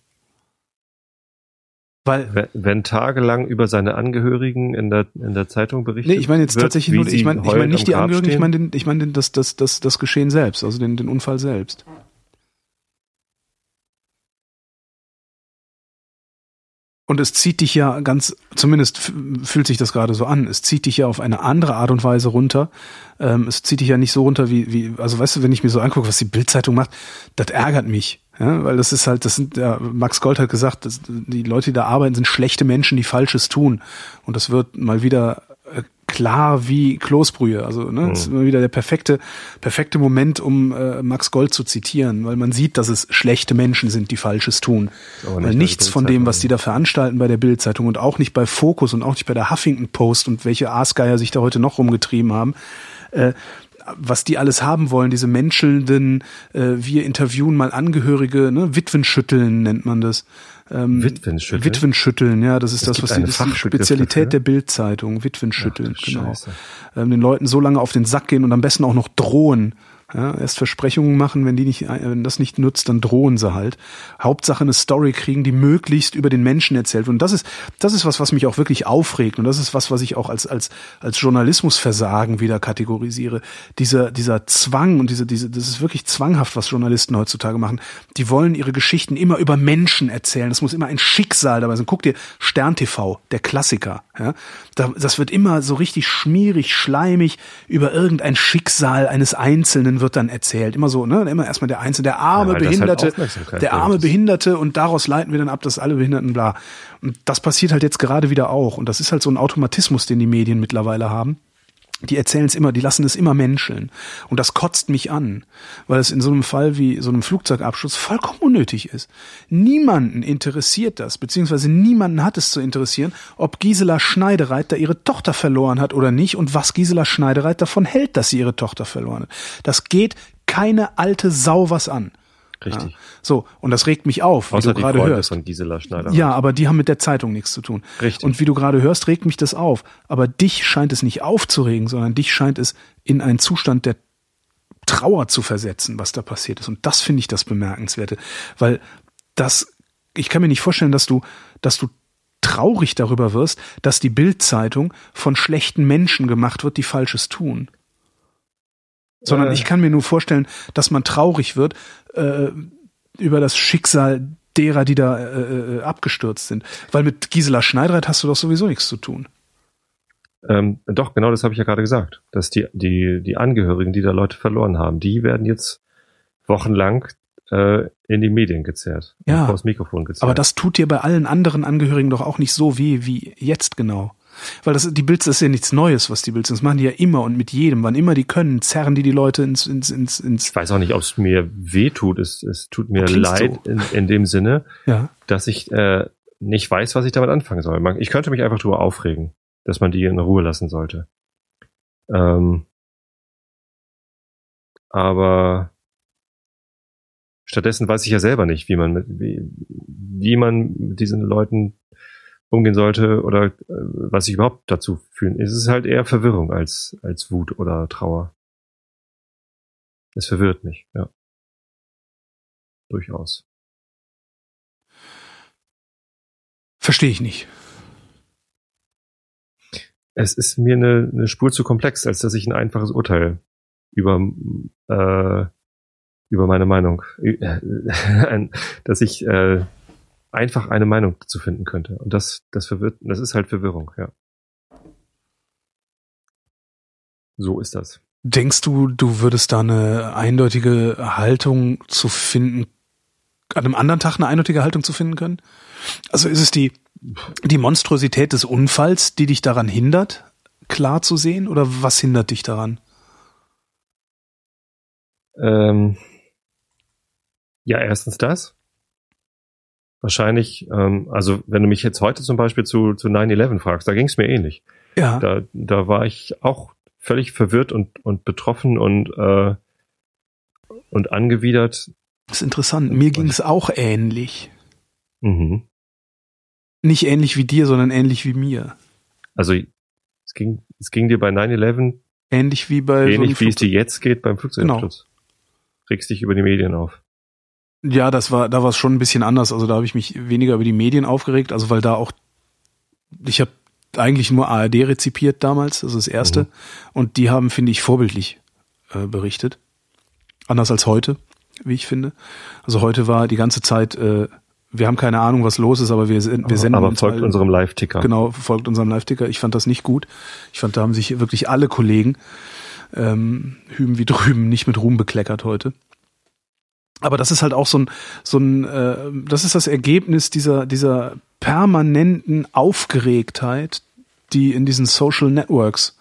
Weil wenn, tagelang über seine Angehörigen in der in der Zeitung berichtet Nee, ich meine jetzt wird, tatsächlich nur ich meine ich meine nicht die Angehörigen, ich meine ich meine das das das das Geschehen selbst, also den den Unfall selbst. Und es zieht dich ja ganz, zumindest fühlt sich das gerade so an, es zieht dich ja auf eine andere Art und Weise runter. Ähm, es zieht dich ja nicht so runter wie, wie, also weißt du, wenn ich mir so angucke, was die Bildzeitung macht, das ärgert mich. Ja, weil das ist halt, das sind, ja, Max Gold hat gesagt, dass die Leute, die da arbeiten, sind schlechte Menschen, die Falsches tun. Und das wird mal wieder äh, klar wie Kloßbrühe. Also ne, mhm. ist immer wieder der perfekte, perfekte Moment, um äh, Max Gold zu zitieren, weil man sieht, dass es schlechte Menschen sind, die Falsches tun. Nicht weil nichts von dem, was die da veranstalten bei der Bildzeitung und auch nicht bei Focus und auch nicht bei der Huffington Post und welche Aasgeier sich da heute noch rumgetrieben haben, äh, was die alles haben wollen, diese menschelnden, äh, wir interviewen mal Angehörige, ne, Witwenschütteln nennt man das. Ähm, Witwenschütteln? Witwenschütteln, ja, das ist es das, was die, das ist die Spezialität der Bildzeitung. Witwenschütteln, Ach, genau. Ähm, den Leuten so lange auf den Sack gehen und am besten auch noch drohen, ja, erst Versprechungen machen, wenn die nicht, wenn das nicht nutzt, dann drohen sie halt. Hauptsache eine Story kriegen, die möglichst über den Menschen erzählt. Und das ist, das ist was, was mich auch wirklich aufregt. Und das ist was, was ich auch als, als, als Journalismusversagen wieder kategorisiere. Dieser, dieser Zwang und diese, diese, das ist wirklich zwanghaft, was Journalisten heutzutage machen. Die wollen ihre Geschichten immer über Menschen erzählen. Es muss immer ein Schicksal dabei sein. Guck dir Stern TV, der Klassiker, ja. Das wird immer so richtig schmierig, schleimig über irgendein Schicksal eines Einzelnen Einzelnen wird dann erzählt. Immer so, ne? Immer erstmal der Einzelne, der arme ja, halt Behinderte, halt der arme Behinderte und daraus leiten wir dann ab, dass alle Behinderten bla. Und das passiert halt jetzt gerade wieder auch. Und das ist halt so ein Automatismus, den die Medien mittlerweile haben die erzählen es immer, die lassen es immer menscheln. Und das kotzt mich an, weil es in so einem Fall wie so einem Flugzeugabsturz vollkommen unnötig ist. Niemanden interessiert das, beziehungsweise niemanden hat es zu interessieren, ob Gisela Schneidereit ihre Tochter verloren hat oder nicht und was Gisela Schneidereit davon hält, dass sie ihre Tochter verloren hat. Das geht keine alte Sau was an. Richtig. Ja. So, und das regt mich auf, Außer wie du gerade hörst. von Gisela Schneider. Ja, aber die haben mit der Zeitung nichts zu tun. Richtig. Und wie du gerade hörst, regt mich das auf. Aber dich scheint es nicht aufzuregen, sondern dich scheint es in einen Zustand der Trauer zu versetzen, was da passiert ist. Und das finde ich das Bemerkenswerte. Weil das, ich kann mir nicht vorstellen, dass du, dass du traurig darüber wirst, dass die Bildzeitung von schlechten Menschen gemacht wird, die Falsches tun sondern äh. ich kann mir nur vorstellen, dass man traurig wird äh, über das Schicksal derer, die da äh, äh, abgestürzt sind. Weil mit Gisela Schneidereit hast du doch sowieso nichts zu tun. Ähm, doch, genau das habe ich ja gerade gesagt. Dass die, die, die Angehörigen, die da Leute verloren haben, die werden jetzt wochenlang äh, in die Medien gezerrt. Ja. Vor das Mikrofon gezerrt. Aber das tut dir bei allen anderen Angehörigen doch auch nicht so weh wie jetzt genau. Weil das, die Bilds, das ist ja nichts Neues, was die Bilds sind. Das machen die ja immer und mit jedem. Wann immer die können, zerren die die Leute ins, ins, ins, ins. Ich weiß auch nicht, ob es mir weh tut. Es, es tut mir leid so. in, in dem Sinne, ja. dass ich äh, nicht weiß, was ich damit anfangen soll. Ich könnte mich einfach drüber aufregen, dass man die in Ruhe lassen sollte. Ähm, aber stattdessen weiß ich ja selber nicht, wie man mit, wie, wie man mit diesen Leuten umgehen sollte oder äh, was ich überhaupt dazu fühlen. Es ist halt eher Verwirrung als, als Wut oder Trauer. Es verwirrt mich, ja. Durchaus. Verstehe ich nicht. Es ist mir eine, eine Spur zu komplex, als dass ich ein einfaches Urteil über, äh, über meine Meinung, äh, dass ich äh, einfach eine Meinung zu finden könnte. Und das, das verwirrt, das ist halt Verwirrung, ja. So ist das. Denkst du, du würdest da eine eindeutige Haltung zu finden, an einem anderen Tag eine eindeutige Haltung zu finden können? Also ist es die, die Monstrosität des Unfalls, die dich daran hindert, klar zu sehen, oder was hindert dich daran? Ähm, ja, erstens das wahrscheinlich, ähm, also wenn du mich jetzt heute zum Beispiel zu, zu 9-11 fragst, da ging es mir ähnlich. Ja. Da, da war ich auch völlig verwirrt und, und betroffen und, äh, und angewidert. Das ist interessant. Mir ging es auch ähnlich. Mhm. Nicht ähnlich wie dir, sondern ähnlich wie mir. Also es ging, es ging dir bei 9-11 Ähnlich wie bei Ähnlich so wie es dir jetzt geht beim Flugzeugabsturz. Genau. Regst dich über die Medien auf. Ja, das war, da war es schon ein bisschen anders. Also da habe ich mich weniger über die Medien aufgeregt, also weil da auch, ich habe eigentlich nur ARD rezipiert damals, das ist das erste. Mhm. Und die haben, finde ich, vorbildlich äh, berichtet. Anders als heute, wie ich finde. Also heute war die ganze Zeit, äh, wir haben keine Ahnung, was los ist, aber wir, wir senden. Aber folgt mal, unserem Live-Ticker. Genau, folgt unserem Live-Ticker. Ich fand das nicht gut. Ich fand, da haben sich wirklich alle Kollegen ähm, hüben wie drüben nicht mit Ruhm bekleckert heute. Aber das ist halt auch so ein, so ein, äh, das ist das Ergebnis dieser, dieser permanenten Aufgeregtheit, die in diesen Social Networks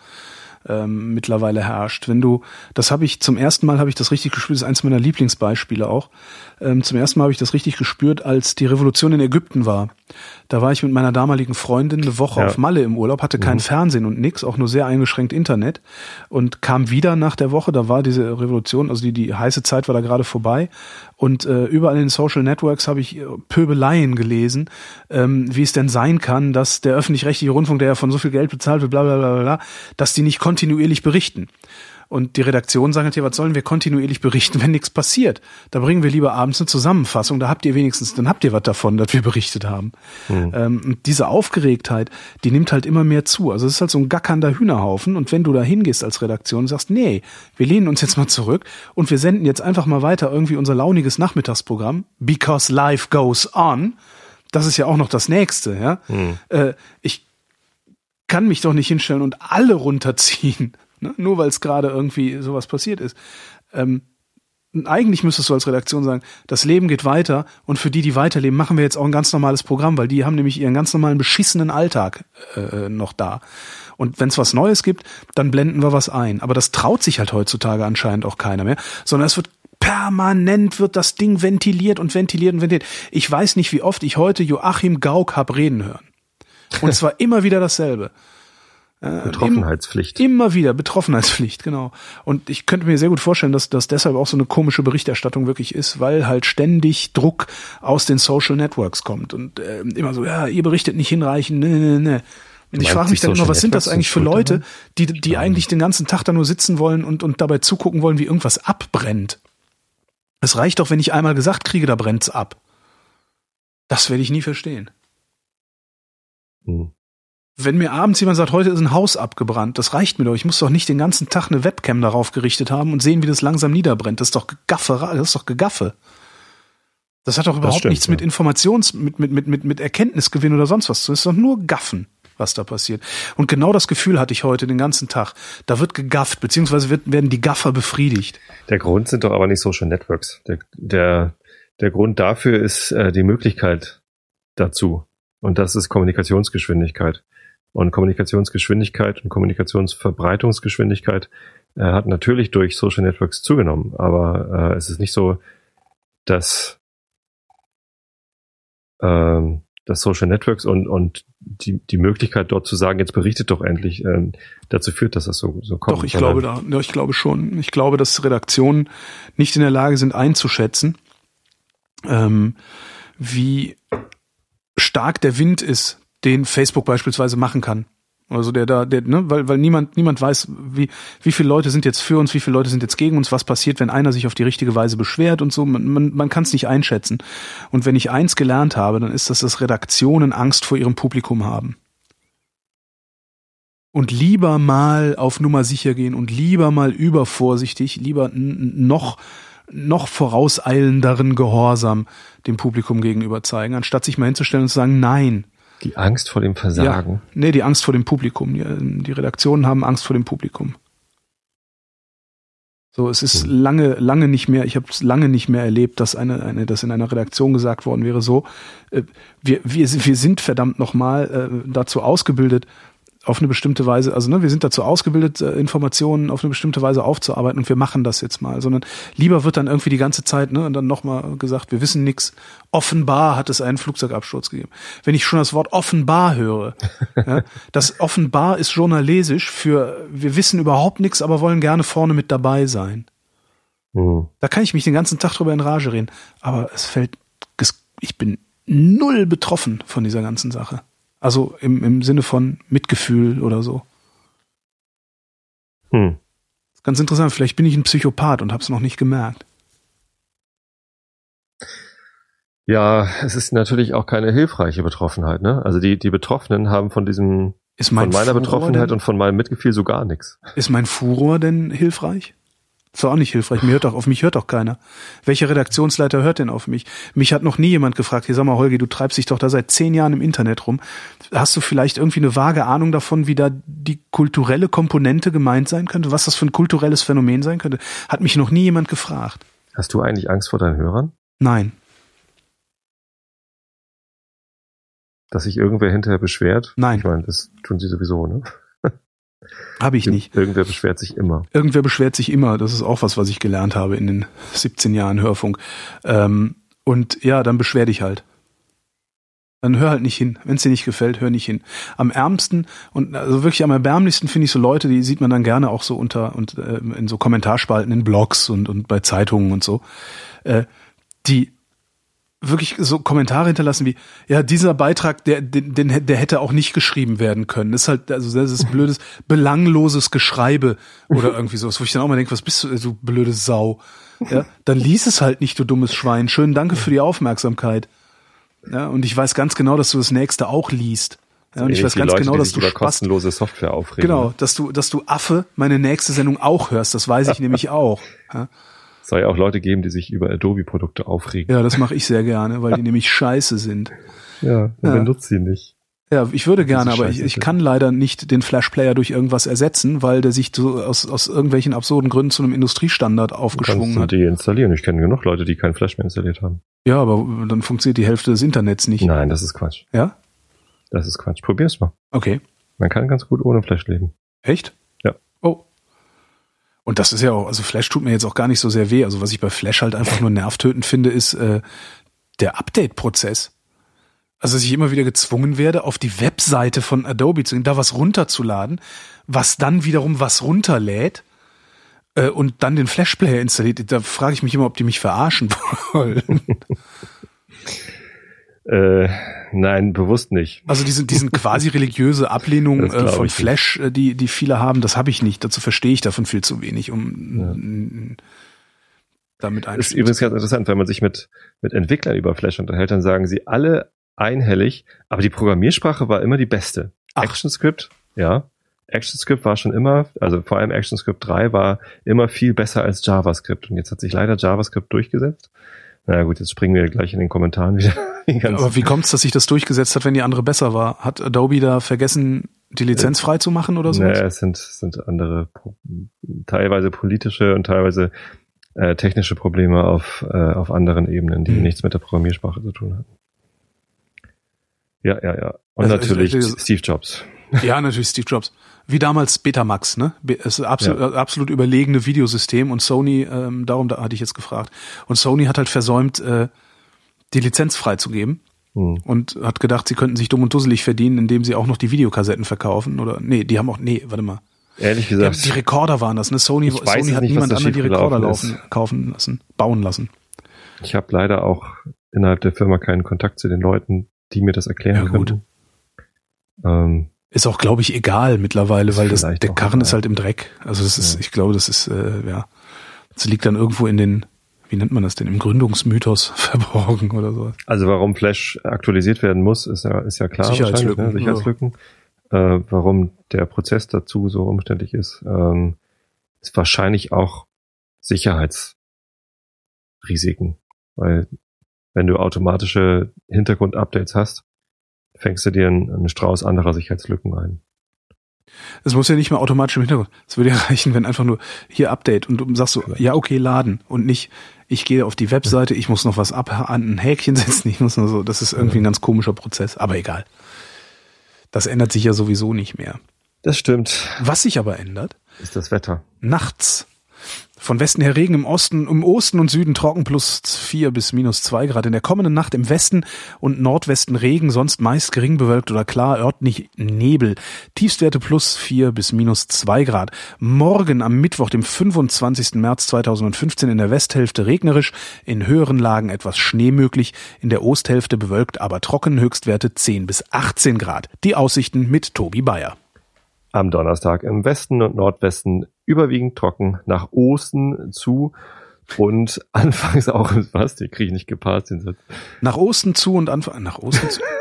ähm, mittlerweile herrscht. Wenn du, das habe ich zum ersten Mal habe ich das richtig gespürt, das ist eins meiner Lieblingsbeispiele auch. Ähm, zum ersten Mal habe ich das richtig gespürt, als die Revolution in Ägypten war. Da war ich mit meiner damaligen Freundin eine Woche ja. auf Malle im Urlaub, hatte kein mhm. Fernsehen und nix, auch nur sehr eingeschränkt Internet und kam wieder nach der Woche. Da war diese Revolution, also die, die heiße Zeit war da gerade vorbei und äh, überall in den Social Networks habe ich äh, Pöbeleien gelesen, ähm, wie es denn sein kann, dass der öffentlich-rechtliche Rundfunk, der ja von so viel Geld bezahlt wird, bla bla bla bla, dass die nicht kontinuierlich berichten. Und die Redaktion sagt halt, ja, was sollen wir kontinuierlich berichten, wenn nichts passiert? Da bringen wir lieber abends eine Zusammenfassung, da habt ihr wenigstens, dann habt ihr was davon, dass wir berichtet haben. Mhm. Ähm, und diese Aufgeregtheit, die nimmt halt immer mehr zu. Also es ist halt so ein gackernder Hühnerhaufen. Und wenn du da hingehst als Redaktion und sagst, nee, wir lehnen uns jetzt mal zurück und wir senden jetzt einfach mal weiter irgendwie unser launiges Nachmittagsprogramm, because life goes on, das ist ja auch noch das nächste, ja. Mhm. Äh, ich kann mich doch nicht hinstellen und alle runterziehen ne? nur weil es gerade irgendwie sowas passiert ist. Ähm, eigentlich müsstest du als Redaktion sagen, das Leben geht weiter und für die, die weiterleben, machen wir jetzt auch ein ganz normales Programm, weil die haben nämlich ihren ganz normalen beschissenen Alltag äh, noch da. Und wenn es was Neues gibt, dann blenden wir was ein. Aber das traut sich halt heutzutage anscheinend auch keiner mehr, sondern es wird permanent wird das Ding ventiliert und ventiliert und ventiliert. Ich weiß nicht, wie oft ich heute Joachim Gauck hab reden hören. Und es war immer wieder dasselbe. Äh, Betroffenheitspflicht. Immer wieder, Betroffenheitspflicht, genau. Und ich könnte mir sehr gut vorstellen, dass das deshalb auch so eine komische Berichterstattung wirklich ist, weil halt ständig Druck aus den Social Networks kommt und äh, immer so, ja, ihr berichtet nicht hinreichend, ne, ne, ne. Und ich frage mich dann immer, was sind das eigentlich für Leute, die, die ja. eigentlich den ganzen Tag da nur sitzen wollen und, und dabei zugucken wollen, wie irgendwas abbrennt. Es reicht doch, wenn ich einmal gesagt kriege, da brennt's ab. Das werde ich nie verstehen. Hm. Wenn mir abends jemand sagt, heute ist ein Haus abgebrannt, das reicht mir doch. Ich muss doch nicht den ganzen Tag eine Webcam darauf gerichtet haben und sehen, wie das langsam niederbrennt. Das ist doch Gegaffe, das ist doch Gegaffe. Das hat doch überhaupt stimmt, nichts ja. mit Informations, mit, mit, mit, mit, mit Erkenntnisgewinn oder sonst was zu tun. Das ist doch nur Gaffen, was da passiert. Und genau das Gefühl hatte ich heute den ganzen Tag. Da wird gegafft, beziehungsweise wird, werden die Gaffer befriedigt. Der Grund sind doch aber nicht Social Networks. Der, der, der Grund dafür ist äh, die Möglichkeit dazu. Und das ist Kommunikationsgeschwindigkeit. Und Kommunikationsgeschwindigkeit und Kommunikationsverbreitungsgeschwindigkeit äh, hat natürlich durch Social Networks zugenommen, aber äh, es ist nicht so, dass, ähm, dass Social Networks und, und die, die Möglichkeit dort zu sagen, jetzt berichtet doch endlich, ähm, dazu führt, dass das so, so kommt. Doch, ich glaube da, ja, ich glaube schon. Ich glaube, dass Redaktionen nicht in der Lage sind einzuschätzen, ähm, wie stark der Wind ist, den Facebook beispielsweise machen kann. Also der da, der, ne, weil, weil niemand, niemand weiß, wie, wie viele Leute sind jetzt für uns, wie viele Leute sind jetzt gegen uns, was passiert, wenn einer sich auf die richtige Weise beschwert und so. Man, man, man kann es nicht einschätzen. Und wenn ich eins gelernt habe, dann ist das, dass Redaktionen Angst vor ihrem Publikum haben. Und lieber mal auf Nummer sicher gehen und lieber mal übervorsichtig, lieber noch, noch vorauseilenderen Gehorsam dem Publikum gegenüber zeigen, anstatt sich mal hinzustellen und zu sagen, nein, die Angst vor dem Versagen. Ja, nee, die Angst vor dem Publikum. Die, die Redaktionen haben Angst vor dem Publikum. So, es ist hm. lange, lange nicht mehr, ich habe es lange nicht mehr erlebt, dass eine, eine, dass in einer Redaktion gesagt worden wäre, so, äh, wir, wir, wir sind verdammt nochmal äh, dazu ausgebildet, auf eine bestimmte Weise, also ne, wir sind dazu ausgebildet, äh, Informationen auf eine bestimmte Weise aufzuarbeiten und wir machen das jetzt mal, sondern lieber wird dann irgendwie die ganze Zeit, ne, und dann nochmal gesagt, wir wissen nichts. Offenbar hat es einen Flugzeugabsturz gegeben. Wenn ich schon das Wort offenbar höre, ja, das offenbar ist journalistisch für wir wissen überhaupt nichts, aber wollen gerne vorne mit dabei sein. Mhm. Da kann ich mich den ganzen Tag drüber in Rage reden, aber es fällt, ich bin null betroffen von dieser ganzen Sache. Also im, im Sinne von Mitgefühl oder so. Hm. Ganz interessant, vielleicht bin ich ein Psychopath und habe es noch nicht gemerkt. Ja, es ist natürlich auch keine hilfreiche Betroffenheit. Ne? Also die, die Betroffenen haben von diesem, von meiner Furor Betroffenheit denn, und von meinem Mitgefühl so gar nichts. Ist mein Furor denn hilfreich? Ist doch auch nicht hilfreich. Mir hört doch, auf mich hört doch keiner. Welcher Redaktionsleiter hört denn auf mich? Mich hat noch nie jemand gefragt, hier sag mal, Holgi, du treibst dich doch da seit zehn Jahren im Internet rum. Hast du vielleicht irgendwie eine vage Ahnung davon, wie da die kulturelle Komponente gemeint sein könnte? Was das für ein kulturelles Phänomen sein könnte? Hat mich noch nie jemand gefragt. Hast du eigentlich Angst vor deinen Hörern? Nein. Dass sich irgendwer hinterher beschwert? Nein. Ich meine, das tun sie sowieso, ne? Habe ich nicht. Irgendwer beschwert sich immer. Irgendwer beschwert sich immer. Das ist auch was, was ich gelernt habe in den 17 Jahren Hörfunk. Ähm, und ja, dann beschwer dich halt. Dann hör halt nicht hin. Wenn es dir nicht gefällt, hör nicht hin. Am ärmsten und also wirklich am erbärmlichsten finde ich so Leute, die sieht man dann gerne auch so unter und äh, in so Kommentarspalten in Blogs und und bei Zeitungen und so, äh, die wirklich so Kommentare hinterlassen wie, ja, dieser Beitrag, der, den, den, der hätte auch nicht geschrieben werden können. Das ist halt, also das ist blödes, belangloses Geschreibe oder irgendwie sowas, wo ich dann auch mal denke, was bist du, du blöde Sau. Ja, dann lies es halt nicht, du dummes Schwein. Schönen Danke für die Aufmerksamkeit. Ja, und ich weiß ganz genau, dass du das nächste auch liest. Ja, und ich weiß ganz Leute, genau, dass du über Spast, kostenlose Software aufregen. genau, dass du, dass du Affe meine nächste Sendung auch hörst. Das weiß ich nämlich auch. Ja, soll ja auch Leute geben, die sich über Adobe-Produkte aufregen. ja das mache ich sehr gerne, weil die nämlich scheiße sind. Ja, Ja. benutzt sie nicht. Ja, ich würde gerne, aber ich, ich kann leider nicht den Flash-Player durch irgendwas ersetzen, weil der sich so aus, aus irgendwelchen absurden Gründen zu einem Industriestandard Kannst aufgeschwungen du hat. die installieren. Ich kenne genug Leute, die kein Flash mehr installiert haben. Ja, aber dann funktioniert die Hälfte des Internets nicht. Nein, das ist Quatsch. Ja? Das ist Quatsch. Probier's mal. Okay. Man kann ganz gut ohne Flash leben. Echt? Und das ist ja auch, also Flash tut mir jetzt auch gar nicht so sehr weh. Also was ich bei Flash halt einfach nur nervtötend finde, ist äh, der Update-Prozess. Also dass ich immer wieder gezwungen werde, auf die Webseite von Adobe zu gehen, da was runterzuladen, was dann wiederum was runterlädt äh, und dann den Flash-Player installiert. Da frage ich mich immer, ob die mich verarschen wollen. Äh, nein, bewusst nicht. Also diese diesen quasi religiöse Ablehnung äh, von nicht. Flash, äh, die die viele haben, das habe ich nicht. Dazu verstehe ich davon viel zu wenig, um damit Das ist übrigens ganz interessant, wenn man sich mit, mit Entwicklern über Flash unterhält, dann sagen sie alle einhellig, aber die Programmiersprache war immer die beste. Ach. ActionScript, ja. ActionScript war schon immer, also vor allem ActionScript 3 war immer viel besser als JavaScript. Und jetzt hat sich leider JavaScript durchgesetzt. Na gut, jetzt springen wir gleich in den Kommentaren wieder. Aber wie kommt es, dass sich das durchgesetzt hat, wenn die andere besser war? Hat Adobe da vergessen, die Lizenz frei zu machen oder so? Naja, es sind, sind andere, teilweise politische und teilweise äh, technische Probleme auf, äh, auf anderen Ebenen, die Mhm. nichts mit der Programmiersprache zu tun haben. Ja, ja, ja. Und Also, natürlich also, Steve Jobs. Ja, natürlich Steve Jobs. Wie damals Betamax, ne? Es ist absolut, absolut überlegene Videosystem und Sony, ähm, darum da hatte ich jetzt gefragt. Und Sony hat halt versäumt, äh, die Lizenz freizugeben Hm. und hat gedacht, sie könnten sich dumm und dusselig verdienen, indem sie auch noch die Videokassetten verkaufen. Oder nee, die haben auch, nee, warte mal. Ehrlich Ja, gesagt, die Rekorder waren das, ne? Sony, Sony hat nicht, niemand anderen die Rekorder laufen, kaufen lassen, bauen lassen. ich habe leider auch innerhalb der Firma keinen Kontakt zu den Leuten, die mir das erklären Ja, gut. können. Ähm, Ist auch, glaube ich, egal mittlerweile, weil das, der Karren ist halt im Dreck. Also das ist, Ja. ich glaube, das ist, äh, ja, das liegt dann irgendwo in den, wie nennt man das denn, im Gründungsmythos verborgen oder so. also warum Flash aktualisiert werden muss, ist ja, ist ja klar. Sicherheitslücken, wahrscheinlich, Ne? Sicherheitslücken. Äh, warum der Prozess dazu so umständlich ist, ähm, ist wahrscheinlich auch Sicherheitsrisiken. Weil wenn du automatische Hintergrundupdates hast, fängst du dir einen, einen Strauß anderer Sicherheitslücken ein. Es muss ja nicht mal automatisch im Hintergrund. Es würde ja reichen, wenn einfach nur hier Update und du sagst so, ja, okay, laden und nicht, ich gehe auf die Webseite, ich muss noch was ab, an ein Häkchen setzen, ich muss nur so, das ist irgendwie ein ganz komischer Prozess, aber egal. Das ändert sich ja sowieso nicht mehr. Das stimmt. Was sich aber ändert, Ist das Wetter. nachts. Von Westen her Regen im Osten, im Osten und Süden trocken plus vier bis minus zwei Grad. In der kommenden Nacht im Westen und Nordwesten Regen, sonst meist gering bewölkt oder klar, örtlich Nebel. Tiefstwerte plus vier bis minus zwei Grad. Morgen am Mittwoch, dem 25. März 2015 in der Westhälfte regnerisch, in höheren Lagen etwas Schnee möglich, in der Osthälfte bewölkt, aber trocken, Höchstwerte 10 bis 18 Grad. Die Aussichten mit Tobi Bayer. Am Donnerstag im Westen und Nordwesten überwiegend trocken, nach Osten zu und anfangs auch, was, den kriege ich nicht gepasst, den Satz. Nach Osten zu und Anfang, nach Osten zu.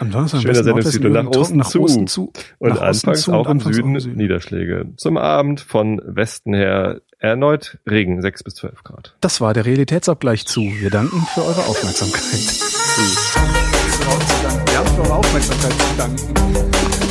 Am Donnerstag Schöner Sendungstitel, nach, Osten, nach Osten zu. Und nach anfangs zu auch, und im Süden, Süden Niederschläge. Zum Abend von Westen her erneut Regen, 6 bis 12 Grad. Das war der Realitätsabgleich zu. Wir danken für eure Aufmerksamkeit. Wir haben für eure Aufmerksamkeit zu danken.